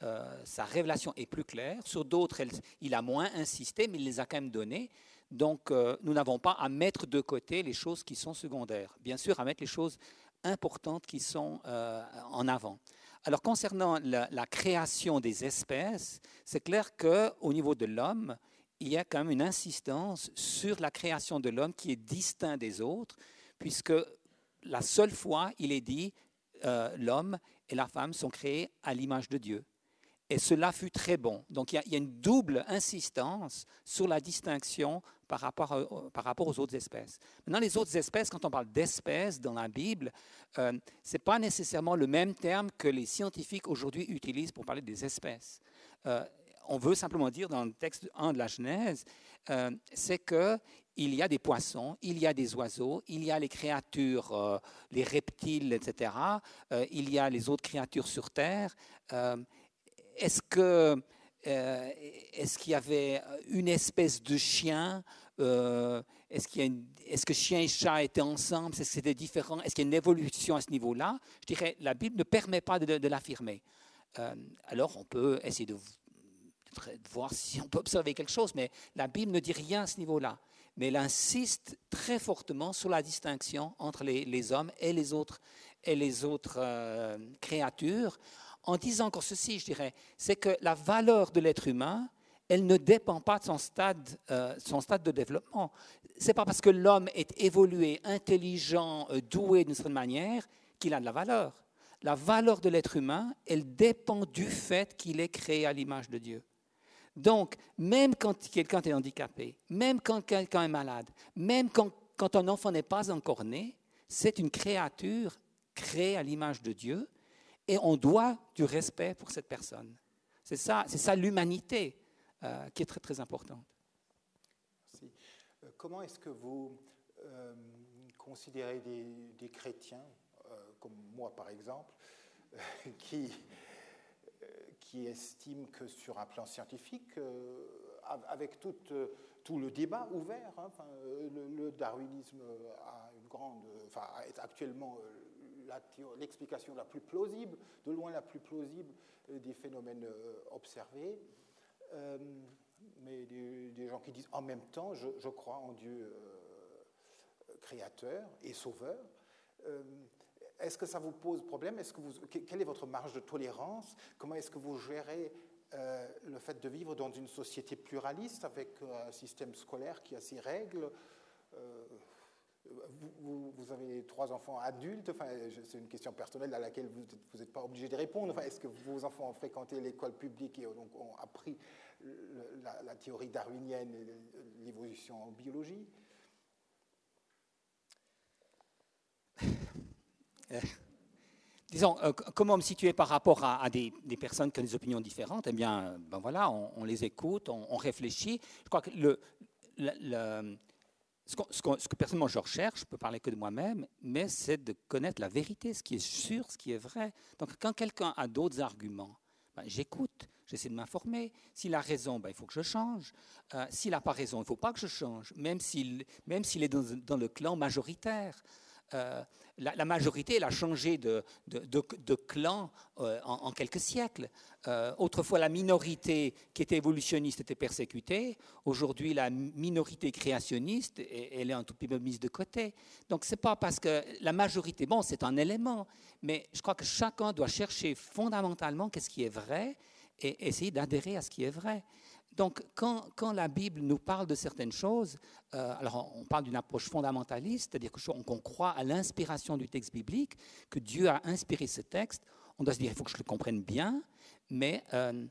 Euh, sa révélation est plus claire. Sur d'autres, il a moins insisté, mais il les a quand même données. Donc, euh, nous n'avons pas à mettre de côté les choses qui sont secondaires. Bien sûr, à mettre les choses importantes qui sont euh, en avant. Alors, concernant la, création des espèces, c'est clair qu'au niveau de l'homme, il y a quand même une insistance sur la création de l'homme qui est distinct des autres, puisque la seule fois, il est dit, euh, l'homme et la femme sont créés à l'image de Dieu. Et cela fut très bon. Donc il y, a, une double insistance sur la distinction par rapport, par rapport, aux autres espèces. Maintenant, les autres espèces, quand on parle d'espèces dans la Bible, euh, ce n'est pas nécessairement le même terme que les scientifiques aujourd'hui utilisent pour parler des espèces. Euh, on veut simplement dire dans le texte 1 de la Genèse, euh, c'est que il y a des poissons, il y a des oiseaux, il y a les créatures, euh, les reptiles, etc. Euh, il y a les autres créatures sur Terre. est-ce que est-ce qu'il y avait une espèce de chien est-ce, qu'il est-ce que chien et chat étaient ensemble Est-ce que c'était différent Est-ce qu'il y a une évolution à ce niveau-là? Je dirais, la Bible ne permet pas de, l'affirmer. alors, on peut essayer de voir si on peut observer quelque chose, mais la Bible ne dit rien à ce niveau-là. Mais elle insiste très fortement sur la distinction entre les, hommes et les autres, et les autres euh, créatures, en disant encore ceci, je dirais, c'est que la valeur de l'être humain, elle ne dépend pas de son stade, euh, son stade de développement. C'est pas parce que l'homme est évolué, intelligent, euh, doué d'une certaine manière qu'il a de la valeur. La valeur de l'être humain, elle dépend du fait qu'il est créé à l'image de Dieu. Donc, même quand quelqu'un est handicapé, même quand quelqu'un est malade, même quand, un enfant n'est pas encore né, c'est une créature créée à l'image de Dieu et on doit du respect pour cette personne. C'est ça, c'est ça l'humanité euh, qui est très très importante. Euh, comment est-ce que vous euh, considérez des, chrétiens, comme moi par exemple, qui qui estime que sur un plan scientifique, avec tout, tout, le débat ouvert, hein, le, darwinisme a une grande, est actuellement l'explication la, plus plausible, de loin la plus plausible des phénomènes observés. mais des, gens qui disent en même temps, je, crois en Dieu créateur et sauveur. Est-ce que ça vous pose problème? Est-ce que vous, Quelle est votre marge de tolérance? Comment est-ce que vous gérez euh, le fait de vivre dans une société pluraliste avec euh, un système scolaire qui a ses règles? Vous, avez trois enfants adultes, c'est une question personnelle à laquelle vous n'êtes pas obligé de répondre. Est-ce que vos enfants ont fréquenté l'école publique et ont appris la, théorie darwinienne et l'évolution en biologie? Disons, euh, comment me situer par rapport à, des, personnes qui ont des opinions différentes? Eh bien, euh, ben voilà, on, les écoute, on, réfléchit. Je crois que le, ce, que, personnellement je recherche, je peux parler que de moi-même, mais c'est de connaître la vérité, ce qui est sûr, ce qui est vrai. Donc, quand quelqu'un a d'autres arguments, ben, j'écoute, j'essaie de m'informer. S'il a raison, ben, il faut que je change. s'il n'a pas raison, il ne faut pas que je change, même s'il est dans, dans, le clan majoritaire. Euh, la, majorité elle a changé de, clan euh, en, quelques siècles. Euh, autrefois, la minorité qui était évolutionniste était persécutée. Aujourd'hui, la minorité créationniste, elle est un tout petit peu mise de côté. Donc, ce n'est pas parce que la majorité, bon, c'est un élément, mais je crois que chacun doit chercher fondamentalement qu'est-ce qui est vrai et essayer d'adhérer à ce qui est vrai. Donc, quand, la Bible nous parle de certaines choses, euh, alors on parle d'une approche fondamentaliste, c'est-à-dire qu'on croit à l'inspiration du texte biblique, que Dieu a inspiré ce texte, on doit se dire, il faut que je le comprenne bien, mais euh,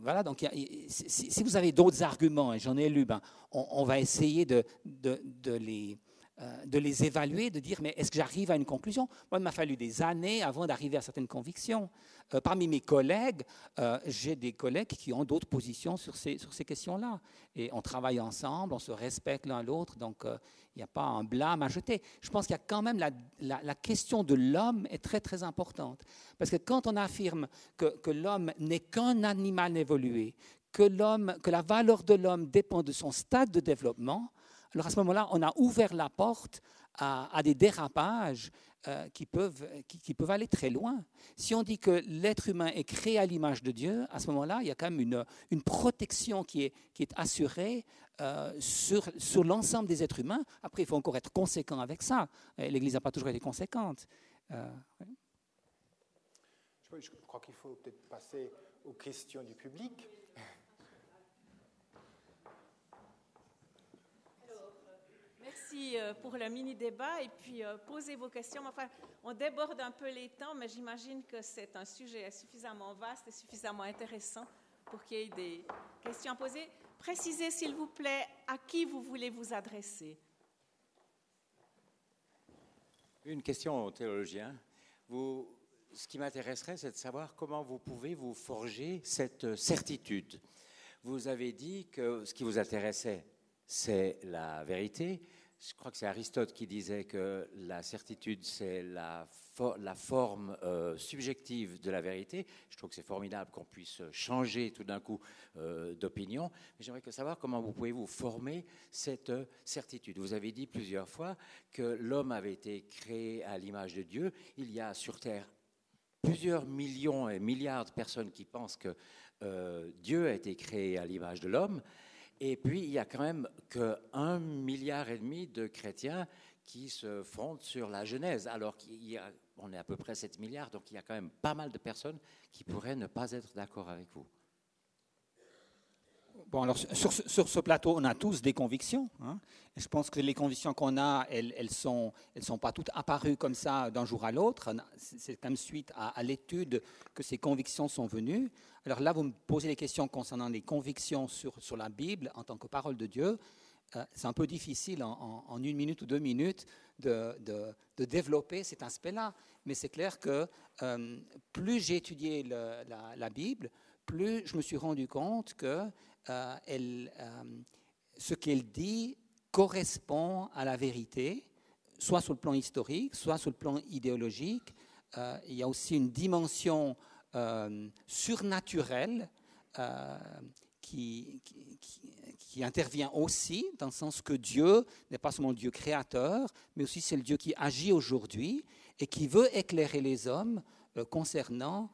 voilà, donc si, vous avez d'autres arguments, et j'en ai lu, ben, on, va essayer de, de les euh, de les évaluer, de dire mais est-ce que j'arrive à une conclusion? Moi, il m'a fallu des années avant d'arriver à certaines convictions. Euh, parmi mes collègues, euh, j'ai des collègues qui ont d'autres positions sur ces, sur ces questions-là. Et on travaille ensemble, on se respecte l'un l'autre, donc il n'y a pas un blâme à jeter. Je pense qu'il y a quand même la, la, question de l'homme est très très importante. Parce que quand on affirme que, que l'homme n'est qu'un animal évolué, que, que la valeur de l'homme dépend de son stade de développement, alors à ce moment-là, on a ouvert la porte à, des dérapages euh, qui, peuvent, aller très loin. Si on dit que l'être humain est créé à l'image de Dieu, à ce moment-là, il y a quand même une, protection qui est, assurée euh, sur, sur l'ensemble des êtres humains. Après, il faut encore être conséquent avec ça. L'Église n'a pas toujours été conséquente. Euh, je crois qu'il faut peut-être passer aux questions du public. Euh, pour le mini-débat et puis euh, posez vos questions. Enfin, on déborde un peu les temps, mais j'imagine que c'est un sujet suffisamment vaste et suffisamment intéressant pour qu'il y ait des questions à poser. Précisez, s'il vous plaît, à qui vous voulez vous adresser. Une question aux théologiens. Vous, ce qui m'intéresserait, c'est de savoir comment vous pouvez vous forger cette certitude. Vous avez dit que ce qui vous intéressait, c'est la vérité, je crois que c'est Aristote qui disait que la certitude, c'est la, forme euh, subjective de la vérité. Je trouve que c'est formidable qu'on puisse changer tout d'un coup euh, d'opinion. Mais j'aimerais savoir comment vous pouvez vous former cette certitude. Vous avez dit plusieurs fois que l'homme avait été créé à l'image de Dieu. Il y a sur Terre plusieurs millions et milliards de personnes qui pensent que euh, Dieu a été créé à l'image de l'homme. Et puis, il y a quand même qu'un milliard et demi de chrétiens qui se fondent sur la Genèse, alors qu'on est à peu près 7 milliards, donc il y a quand même pas mal de personnes qui pourraient ne pas être d'accord avec vous. Bon, alors sur, ce plateau, on a tous des convictions. Hein. je pense que les convictions qu'on a, elles ne sont, elles sont pas toutes apparues comme ça d'un jour à l'autre. C'est comme suite à, l'étude que ces convictions sont venues. Alors là, vous me posez des questions concernant les convictions sur, la Bible en tant que parole de Dieu. Euh, c'est un peu difficile en, une minute ou deux minutes de, développer cet aspect-là. Mais c'est clair que euh, plus j'ai étudié la Bible, plus je me suis rendu compte que euh, euh, ce qu'elle dit correspond à la vérité, soit sur le plan historique, soit sur le plan idéologique. Euh, il y a aussi une dimension surnaturelle qui, qui, intervient aussi, dans le sens que Dieu n'est pas seulement le Dieu créateur, mais aussi c'est le Dieu qui agit aujourd'hui et qui veut éclairer les hommes concernant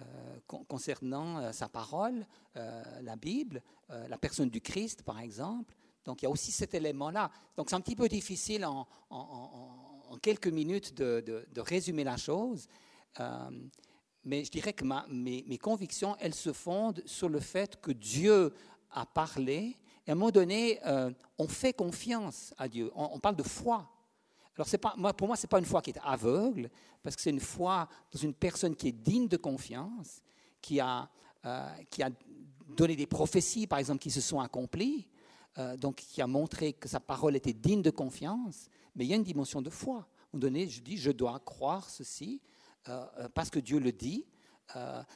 euh, concernant euh, sa parole, euh, la Bible, la personne du Christ, par exemple. Donc il y a aussi cet élément-là. Donc c'est un petit peu difficile en, quelques minutes de, résumer la chose. mais je dirais que mes, mes, convictions, elles se fondent sur le fait que Dieu a parlé. Et à un moment donné, on fait confiance à Dieu. On, parle de foi. Alors pour moi, ce n'est pas une foi qui est aveugle, parce que c'est une foi dans une personne qui est digne de confiance, qui a, euh, donné des prophéties, par exemple, qui se sont accomplies, euh, donc qui a montré que sa parole était digne de confiance, mais il y a une dimension de foi. Moment donné, je dis, je dois croire ceci, euh, parce que Dieu le dit,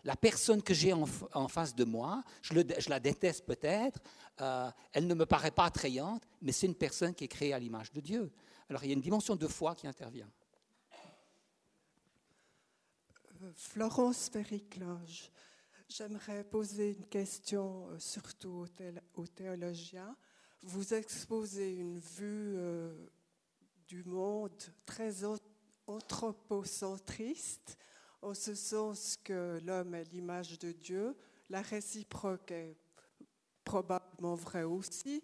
la personne que j'ai en, face de moi, je la déteste peut-être, elle ne me paraît pas attrayante, mais c'est une personne qui est créée à l'image de Dieu. Alors il y a une dimension de foi qui intervient. Florence Péricloge, j'aimerais poser une question euh, surtout aux théologiens. Vous exposez une vue euh, du monde très anthropocentriste, en ce sens que l'homme est l'image de Dieu. La réciproque est probablement vraie aussi.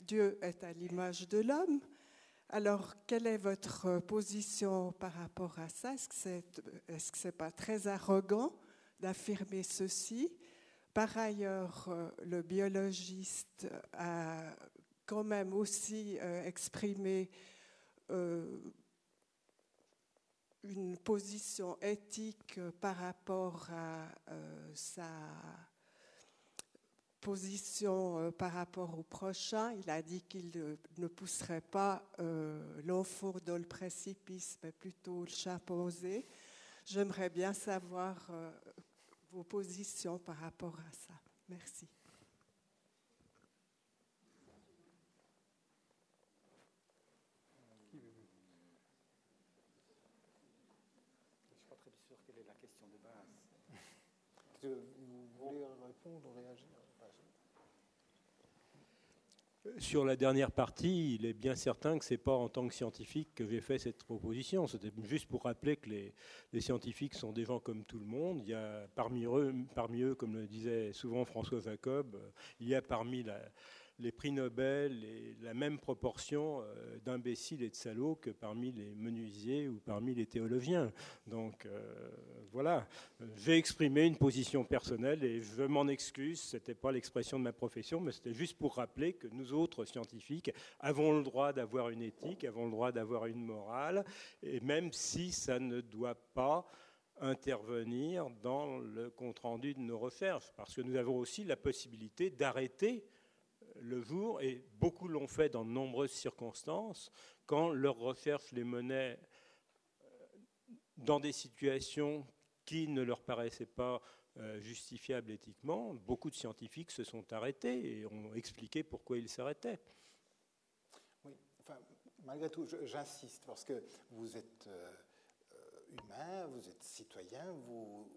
Dieu est à l'image de l'homme. Alors, quelle est votre position par rapport à ça? Est-ce que ce n'est pas très arrogant d'affirmer ceci? Par ailleurs, euh, le biologiste a quand même aussi euh, exprimé euh, une position éthique par rapport à euh, sa position euh, par rapport au prochain. Il a dit qu'il ne pousserait pas euh, l'enfant dans le précipice, mais plutôt le chimpanzé. J'aimerais bien savoir euh, vos positions par rapport à ça. Merci. Sur la dernière partie, il est bien certain que ce n'est pas en tant que scientifique que j'ai fait cette proposition. C'était juste pour rappeler que les, scientifiques sont des gens comme tout le monde. Il y a parmi eux, parmi eux comme le disait souvent François Jacob, il y a parmi la, les prix Nobel et la même proportion euh, d'imbéciles et de salauds que parmi les menuisiers ou parmi les théologiens. Donc euh, voilà, j'ai exprimé une position personnelle et je m'en excuse, ce n'était pas l'expression de ma profession, mais c'était juste pour rappeler que nous autres scientifiques avons le droit d'avoir une éthique, avons le droit d'avoir une morale, et même si ça ne doit pas intervenir dans le compte-rendu de nos recherches, parce que nous avons aussi la possibilité d'arrêter le jour, et beaucoup l'ont fait dans de nombreuses circonstances, quand leurs recherches les menaient euh, dans des situations qui ne leur paraissaient pas euh, justifiables éthiquement, beaucoup de scientifiques se sont arrêtés et ont expliqué pourquoi ils s'arrêtaient. Oui, malgré tout, j'insiste, parce que vous êtes euh, humain, vous êtes citoyen, vous,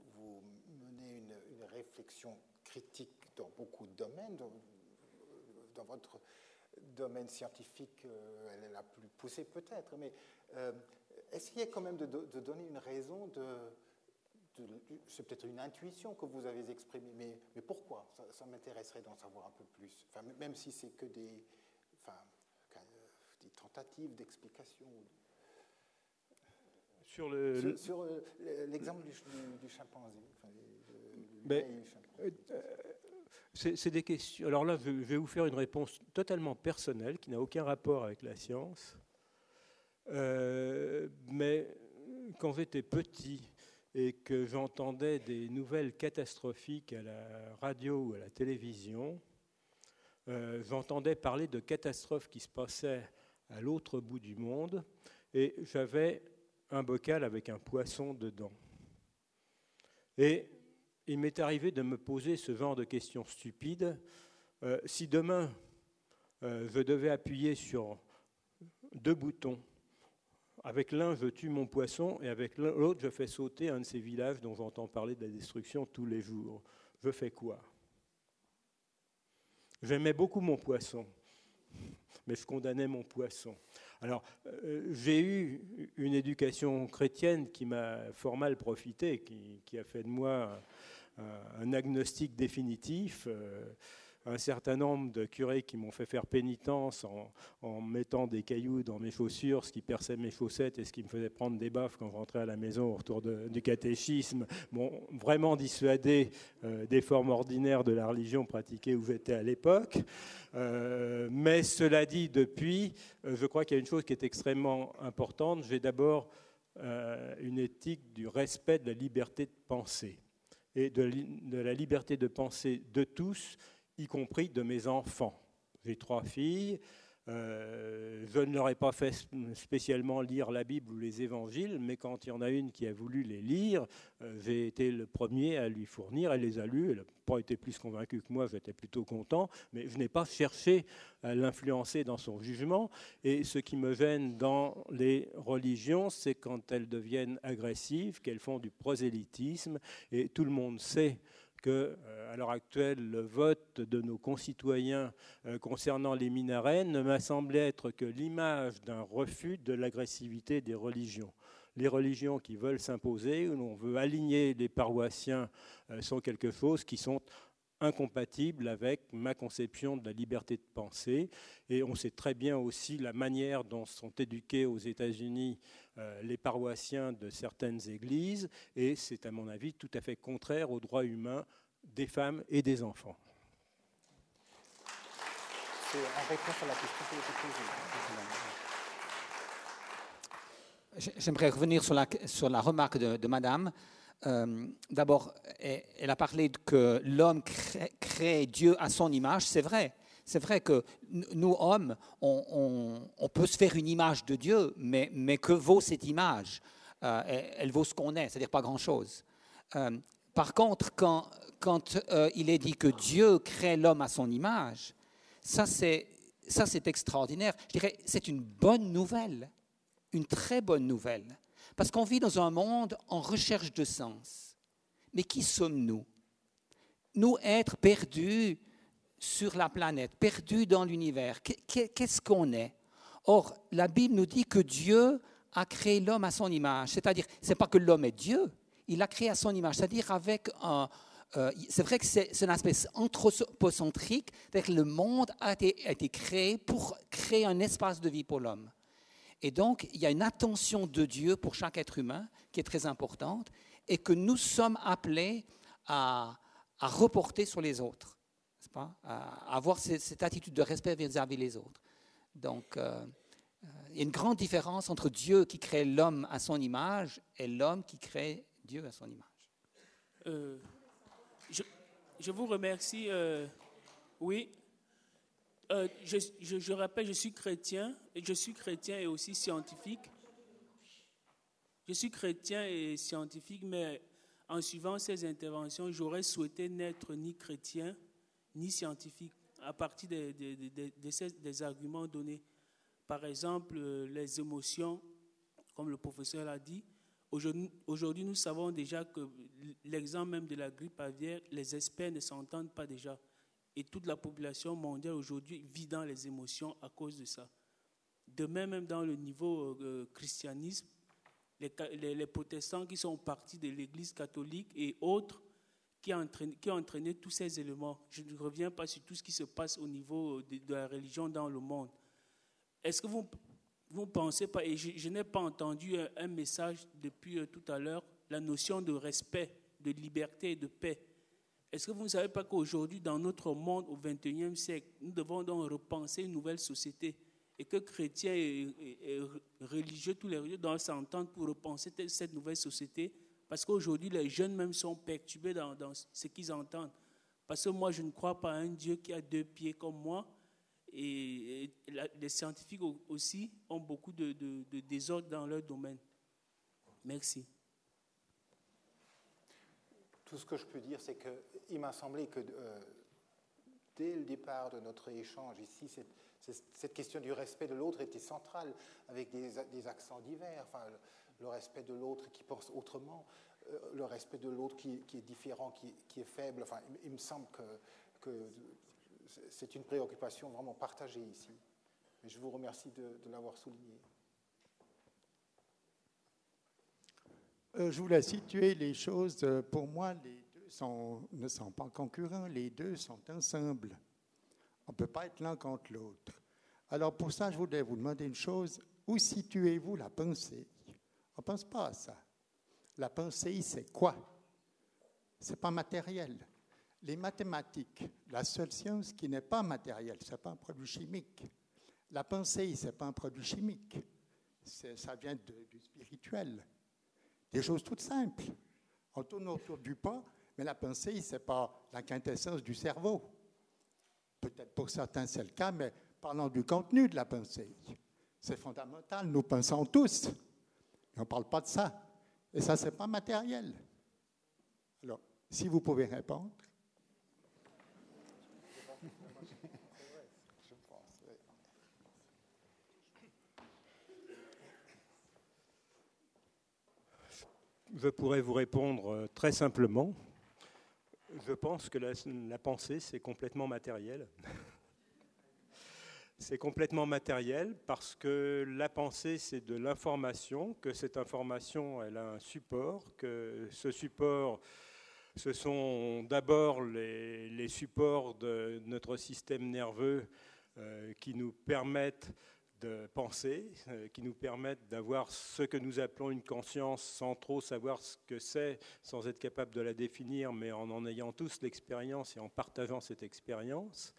menez une, réflexion critique dans beaucoup de domaines, dans votre domaine scientifique, euh, elle est la plus poussée peut-être, mais euh, essayez quand même de, donner une raison de... c'est peut-être une intuition que vous avez exprimée, mais, mais pourquoi? Ça, m'intéresserait d'en savoir un peu plus, enfin, même si c'est que des, enfin, des tentatives d'explication. Sur le sur, euh, l'exemple du, du, chimpanzé. Enfin, c'est des questions. Alors là, je vais vous faire une réponse totalement personnelle qui n'a aucun rapport avec la science. Euh, mais quand j'étais petit et que j'entendais des nouvelles catastrophiques à la radio ou à la télévision, euh, j'entendais parler de catastrophes qui se passaient à l'autre bout du monde et j'avais un bocal avec un poisson dedans. Et il m'est arrivé de me poser ce genre de questions stupides. Euh, si demain, euh, je devais appuyer sur deux boutons, avec l'un, je tue mon poisson, et avec l'autre, je fais sauter un de ces villages dont j'entends parler de la destruction tous les jours, je fais quoi? J'aimais beaucoup mon poisson, mais je condamnais mon poisson. Alors, euh, j'ai eu une éducation chrétienne qui m'a fort mal profité, qui, qui, a fait de moi un agnostic définitif. Euh, un certain nombre de curés qui m'ont fait faire pénitence en, mettant des cailloux dans mes chaussures, ce qui perçait mes chaussettes et ce qui me faisait prendre des baffes quand je rentrais à la maison au retour du catéchisme, m'ont vraiment dissuadé euh, des formes ordinaires de la religion pratiquée où j'étais à l'époque. Euh, mais cela dit, depuis, je crois qu'il y a une chose qui est extrêmement importante. J'ai d'abord une éthique du respect de la liberté de penser et de, la liberté de penser de tous, y compris de mes enfants. J'ai trois filles. Euh, je ne leur ai pas fait spécialement lire la Bible ou les évangiles, mais quand il y en a une qui a voulu les lire, euh, j'ai été le premier à lui fournir. Elle les a lus. Elle n'a pas été plus convaincue que moi, j'étais plutôt content, mais je n'ai pas cherché à l'influencer dans son jugement. Et ce qui me gêne dans les religions, c'est quand elles deviennent agressives, qu'elles font du prosélytisme. Et tout le monde sait que, euh, à l'heure actuelle, le vote de nos concitoyens euh, concernant les minarets ne m'a semblé être que l'image d'un refus de l'agressivité des religions. Les religions qui veulent s'imposer, où l'on veut aligner les paroissiens, euh, sont quelque chose qui sont incompatibles avec ma conception de la liberté de penser. Et on sait très bien aussi la manière dont sont éduqués aux États-Unis les paroissiens de certaines églises, et c'est à mon avis tout à fait contraire aux droits humains des femmes et des enfants. C'est en réponse à la question que J'aimerais revenir sur la, sur la remarque de, de Madame. Euh, D'abord, elle, elle a parlé que l'homme crée, crée Dieu à son image. C'est vrai. C'est vrai que nous, hommes, on, peut se faire une image de Dieu, mais, que vaut cette image? Euh, elle, vaut ce qu'on est, c'est-à-dire pas grand-chose. Euh, par contre, quand, euh, il est dit que Dieu crée l'homme à son image, ça c'est, ça c'est extraordinaire. Je dirais, c'est une bonne nouvelle, une très bonne nouvelle, parce qu'on vit dans un monde en recherche de sens. Mais qui sommes-nous? Nous, êtres perdus sur la planète, perdus dans l'univers, Qu'est- qu'est- qu'est-ce qu'on est? Or, la Bible nous dit que Dieu a créé l'homme à son image, c'est-à-dire, c'est pas que l'homme est Dieu, il l'a créé à son image, c'est-à-dire avec un, euh, c'est vrai que c'est un aspect anthropocentrique, c'est-à-dire que le monde a été, créé pour créer un espace de vie pour l'homme. Et donc, il y a une attention de Dieu pour chaque être humain qui est très importante et que nous sommes appelés à reporter sur les autres, pas à avoir cette, attitude de respect vis-à-vis des autres. Donc, euh, euh, il y a une grande différence entre Dieu qui crée l'homme à son image et l'homme qui crée Dieu à son image. Euh, je, vous remercie. oui. Je, je- je rappelle, je suis chrétien et je suis chrétien et aussi scientifique. Je suis chrétien et scientifique, mais en suivant ces interventions, j'aurais souhaité n'être ni chrétien ni scientifique à partir de des arguments donnés. Par exemple, euh, les émotions, comme le professeur l'a dit. Aujourd'hui, nous savons déjà que l'exemple même de la grippe aviaire, les experts ne s'entendent pas déjà. Et toute la population mondiale aujourd'hui vit dans les émotions à cause de ça. De même, même dans le niveau euh, christianisme, ca- les- les protestants qui sont partis de l'Église catholique et autres qui ont, entraîné, tous ces éléments. Je ne reviens pas sur tout ce qui se passe au niveau de, la religion dans le monde. Est-ce que vous vous pensez pas, et je, n'ai pas entendu un, message depuis euh, tout à l'heure, la notion de respect, de liberté et de paix. Est-ce que vous ne savez pas qu'aujourd'hui, dans notre monde, au XXIe siècle, nous devons donc repenser une nouvelle société et que chrétiens et, et- religieux, tous les religieux doivent s'entendre pour repenser te- cette nouvelle société parce qu'aujourd'hui, les jeunes même sont perturbés dans, ce qu'ils entendent. Parce que moi, je ne crois pas à un Dieu qui a deux pieds comme moi. Et, les scientifiques au- aussi ont beaucoup de, désordre dans leur domaine. Merci. Tout ce que je peux dire, c'est qu'il m'a semblé que euh, dès le départ de notre échange ici, cette, question du respect de l'autre était centrale, avec des, accents divers. Le, respect de l'autre qui pense autrement, euh, le respect de l'autre qui, est différent, qui, est faible. Il, me semble que, c'est une préoccupation vraiment partagée ici. Je vous remercie de, l'avoir souligné. Euh, je voulais situer les choses. euh, Pour moi, les deux ne sont pas concurrents, les deux sont ensemble. On ne peut pas être l'un contre l'autre. Alors pour ça, je voulais vous demander une chose. Où situez-vous la pensée On ne pense pas à ça. La pensée, c'est quoi? Ce n'est pas matériel. Les mathématiques, la seule science qui n'est pas matérielle, ce n'est pas un produit chimique. La pensée, ce n'est pas un produit chimique. C'est- Ça vient du spirituel. Des choses toutes simples. On tourne autour du pot, mais la pensée, ce n'est pas la quintessence du cerveau. Peut-être pour certains, c'est le cas, mais parlons du contenu de la pensée. C'est fondamental. Nous pensons tous. On ne parle pas de ça. Et ça, ce n'est pas matériel. Alors, si vous pouvez répondre. Je pourrais vous répondre euh, très simplement. Je pense que la, la pensée, c'est complètement matériel. c'est complètement matériel parce que la pensée, c'est de l'information, que cette information, elle a un support, que ce support, ce sont d'abord les, supports de notre système nerveux euh, qui nous permettent de penser, euh, qui nous permettent d'avoir ce que nous appelons une conscience sans trop savoir ce que c'est, sans être capable de la définir, mais en en ayant tous l'expérience et en partageant cette expérience.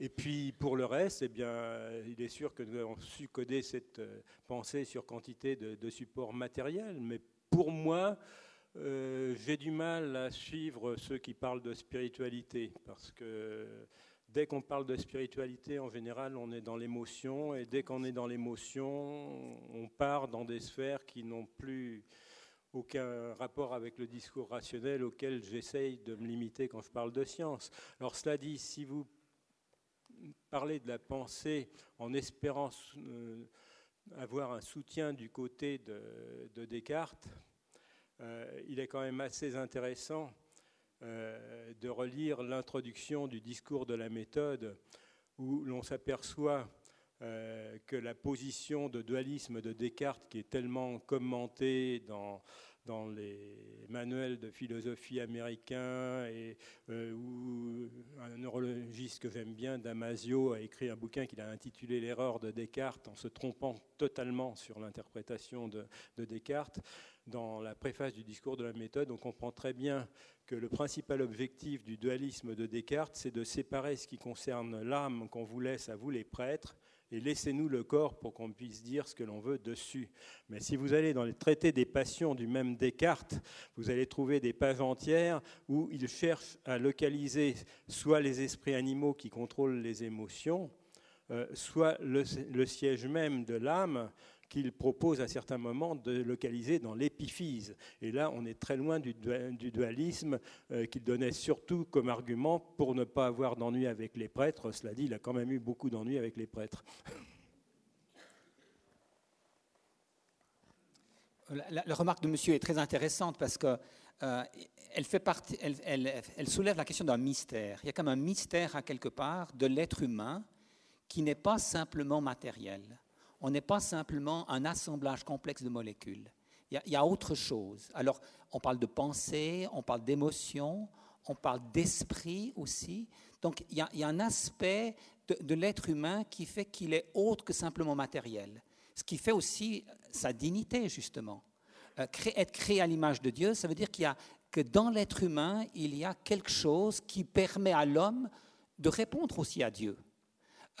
Et puis pour le reste, eh bien, il est sûr que nous avons su coder cette euh, pensée sur quantité de, supports matériels. Mais pour moi, euh, j'ai du mal à suivre ceux qui parlent de spiritualité, parce que dès qu'on parle de spiritualité, en général, on est dans l'émotion, et dès qu'on est dans l'émotion, on part dans des sphères qui n'ont plus aucun rapport avec le discours rationnel auquel j'essaye de me limiter quand je parle de science. Alors cela dit, si vous parlez de la pensée en espérant euh, avoir un soutien du côté de, de Descartes, euh, il est quand même assez intéressant euh, de relire l'introduction du discours de la méthode où l'on s'aperçoit que la position de dualisme de Descartes, qui est tellement commentée dans, dans les manuels de philosophie américains, et euh, où un neurologiste que j'aime bien, Damasio, a écrit un bouquin qu'il a intitulé L'erreur de Descartes, en se trompant totalement sur l'interprétation de, de Descartes. Dans la préface du discours de la méthode, on comprend très bien que le principal objectif du dualisme de Descartes, c'est de séparer ce qui concerne l'âme qu'on vous laisse à vous les prêtres et laissez-nous le corps pour qu'on puisse dire ce que l'on veut dessus. Mais si vous allez dans les traités des passions du même Descartes, vous allez trouver des pages entières où il cherche à localiser soit les esprits animaux qui contrôlent les émotions, euh, soit le, le siège même de l'âme qu'il propose à certains moments de localiser dans l'épiphyse. Et là, on est très loin du, dualisme euh, qu'il donnait surtout comme argument pour ne pas avoir d'ennui avec les prêtres. Cela dit, il a quand même eu beaucoup d'ennuis avec les prêtres. La, remarque de monsieur est très intéressante parce qu'elle euh, elle, soulève la question d'un mystère. Il y a comme un mystère à quelque part de l'être humain qui n'est pas simplement matériel on n'est pas simplement un assemblage complexe de molécules. Il y, a, autre chose. Alors, on parle de pensée, on parle d'émotion, on parle d'esprit aussi. Donc, il y, a, un aspect de, l'être humain qui fait qu'il est autre que simplement matériel. Ce qui fait aussi sa dignité, justement. Euh, être créé à l'image de Dieu, ça veut dire qu'il y a, que dans l'être humain, il y a quelque chose qui permet à l'homme de répondre aussi à Dieu,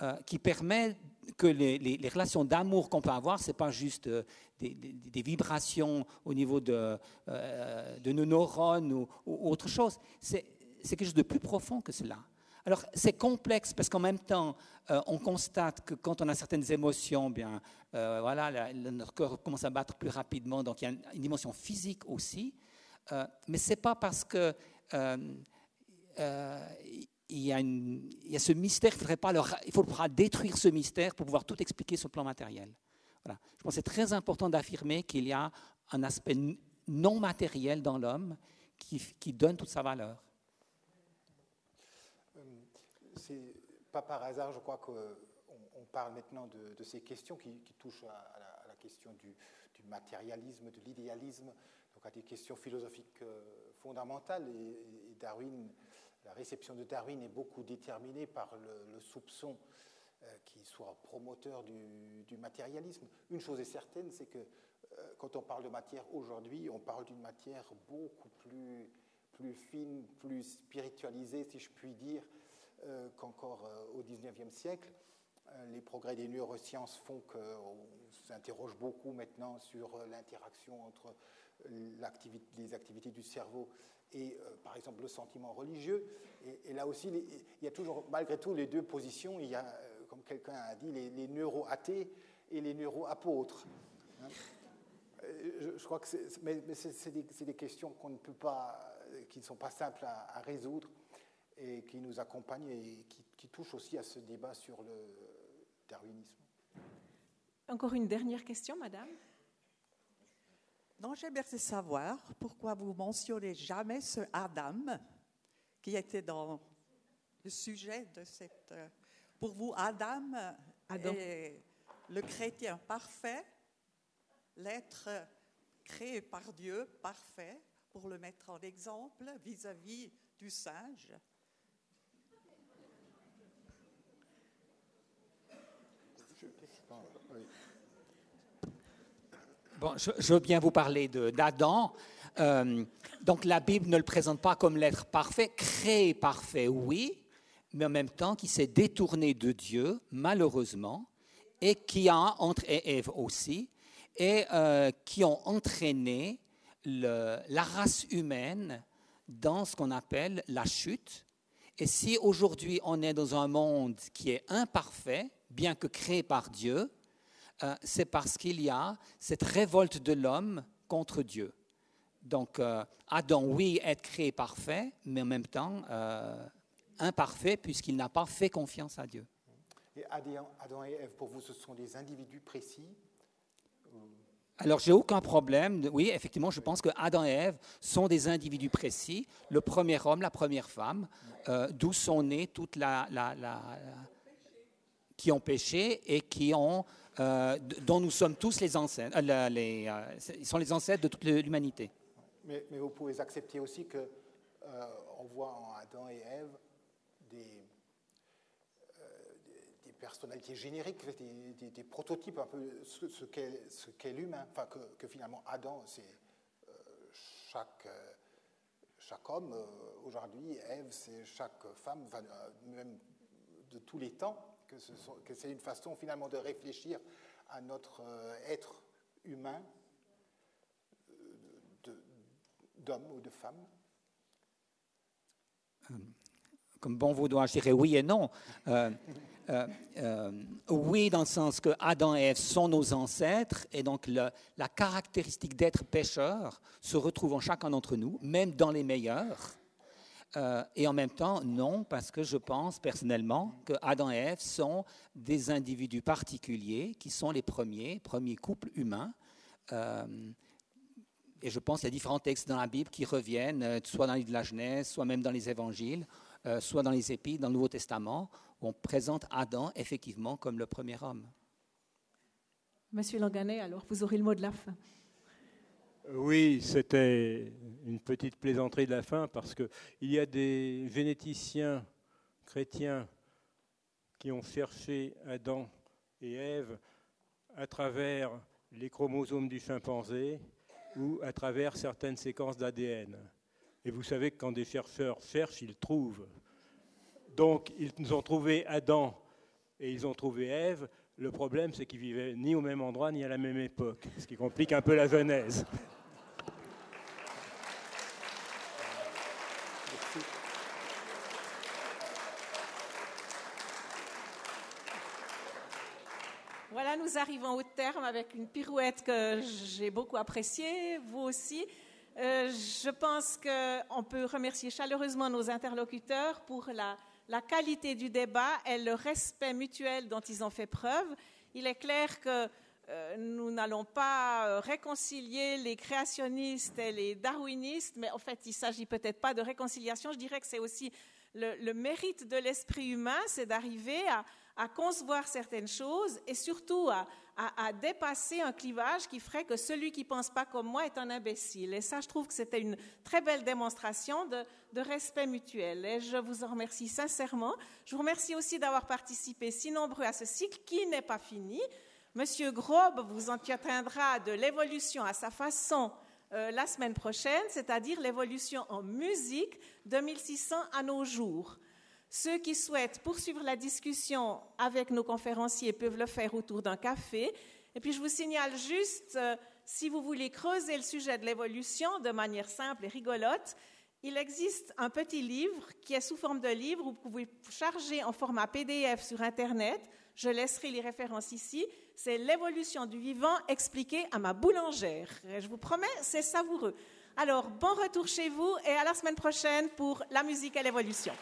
euh, qui permet que les, relations d'amour qu'on peut avoir, ce n'est pas juste euh, des, vibrations au niveau de, euh, nos neurones ou, autre chose. C'est quelque chose de plus profond que cela. Alors, c'est complexe parce qu'en même temps, euh, on constate que quand on a certaines émotions, bien, voilà, notre cœur commence à battre plus rapidement, donc il y a une, dimension physique aussi. mais ce n'est pas parce que il y, a ce mystère, il, faudrait pas il faudra détruire ce mystère pour pouvoir tout expliquer sur le plan matériel. Je pense que c'est très important d'affirmer qu'il y a un aspect non matériel dans l'homme qui, donne toute sa valeur. Euh, c'est pas par hasard, je crois qu'on on parle maintenant de, ces questions qui, touchent à, la, question du, matérialisme, de l'idéalisme, donc à des questions philosophiques euh, fondamentales. et Darwin la réception de Darwin est beaucoup déterminée par le, soupçon euh, qu'il soit promoteur du, matérialisme. Une chose est certaine, c'est que euh, quand on parle de matière aujourd'hui, on parle d'une matière beaucoup plus, fine, plus spiritualisée, si je puis dire, euh, qu'encore au XIXe siècle. Les progrès des neurosciences font qu'on s'interroge beaucoup maintenant sur l'interaction entre les activités du cerveau et euh, par exemple le sentiment religieux. Et, là aussi, il y a toujours, malgré tout, les deux positions. Il y a, euh, comme quelqu'un a dit, les, neuro-athées et les neuro-apôtres. Hein. Euh, je, crois que c'est, mais, c'est, des, questions qu'on ne peut pas, qui ne sont pas simples à, résoudre et qui nous accompagnent et qui, qui touchent aussi à ce débat sur le darwinisme. Encore une dernière question, Madame. Non, j'aimerais savoir pourquoi vous mentionnez jamais ce Adam qui était dans le sujet de cette. Euh, pour vous, Adam, est le chrétien parfait, l'être créé par Dieu parfait, pour le mettre en exemple vis-à-vis du singe. Bon, je, veux bien vous parler d'Adam. Euh, donc la Bible ne le présente pas comme l'être parfait, créé parfait, oui, mais en même temps qui s'est détourné de Dieu, malheureusement, et qui a, et Ève aussi, et euh, qui ont entraîné la race humaine dans ce qu'on appelle la chute. Et si aujourd'hui on est dans un monde qui est imparfait, bien que créé par Dieu, euh, c'est parce qu'il y a cette révolte de l'homme contre Dieu. Donc euh, Adam, oui, est créé parfait, mais en même temps euh, imparfait puisqu'il n'a pas fait confiance à Dieu. Et Adam, Adam et Ève, pour vous, ce sont des individus précis? Alors, j'ai aucun problème. Oui, effectivement, je pense que Adam et Ève sont des individus précis. Le premier homme, la première femme, euh, d'où sont nés toutes la, la- la- la- qui ont péché et qui ont, euh, dont nous sommes tous les ancêtres. euh, euh, ils sont les ancêtres de toute l'humanité. Mais, vous pouvez accepter aussi que on voit en Adam et Ève des, personnalités génériques, des, prototypes un peu ce, qu'est l'humain. Enfin, que, finalement Adam, c'est chaque, homme aujourd'hui, Ève, c'est chaque femme, même de tous les temps, que, c'est une façon finalement de réfléchir à notre euh, être humain euh, d'homme ou de femme. comme bon vaudois, je dirais oui et non. Euh, euh, euh, oui, dans le sens que Adam et Ève sont nos ancêtres, et donc la caractéristique d'être pécheur se retrouve en chacun d'entre nous, même dans les meilleurs. Euh, et en même temps, non, parce que je pense personnellement que Adam et Ève sont des individus particuliers qui sont les premiers, premiers couples humains. Euh, et je pense qu'il y a différents textes dans la Bible qui reviennent, euh, soit dans le livre de la Genèse, soit même dans les évangiles, soit dans les épîtres, dans le Nouveau Testament, où on présente Adam effectivement comme le premier homme. Monsieur Langanet, alors vous aurez le mot de la fin. Oui, c'était une petite plaisanterie de la fin parce qu'il y a des généticiens chrétiens qui ont cherché Adam et Ève à travers les chromosomes du chimpanzé ou à travers certaines séquences d'ADN. Et vous savez que quand des chercheurs cherchent, ils trouvent. Donc, ils ont trouvé Adam et ils ont trouvé Ève. Le problème, c'est qu'ils vivaient ni au même endroit ni à la même époque, ce qui complique un peu la genèse. Voilà, nous arrivons au terme avec une pirouette que j'ai beaucoup appréciée, vous aussi. Euh, je pense qu'on peut remercier chaleureusement nos interlocuteurs pour la, qualité du débat et le respect mutuel dont ils ont fait preuve. Il est clair que euh, nous n'allons pas euh, réconcilier les créationnistes et les darwinistes, mais en fait, il ne s'agit peut-être pas de réconciliation. Je dirais que c'est aussi le, le mérite de l'esprit humain, c'est d'arriver à, à concevoir certaines choses et surtout à, à- dépasser un clivage qui ferait que celui qui pense pas comme moi est un imbécile. Et ça, je trouve que c'était une très belle démonstration de, de respect mutuel. Et je vous en remercie sincèrement. Je vous remercie aussi d'avoir participé si nombreux à ce cycle qui n'est pas fini. Monsieur Grobe vous entretiendra de l'évolution à sa façon euh, la semaine prochaine, c'est-à-dire l'évolution en musique de 1600 à nos jours. Ceux qui souhaitent poursuivre la discussion avec nos conférenciers peuvent le faire autour d'un café. Et puis je vous signale juste, euh, si vous voulez creuser le sujet de l'évolution de manière simple et rigolote, il existe un petit livre qui est sous forme de livre où vous pouvez charger en format PDF sur Internet. Je laisserai les références ici. C'est l'évolution du vivant expliquée à ma boulangère. Et je vous promets, c'est savoureux. Alors, bon retour chez vous et à la semaine prochaine pour la musique et l'évolution.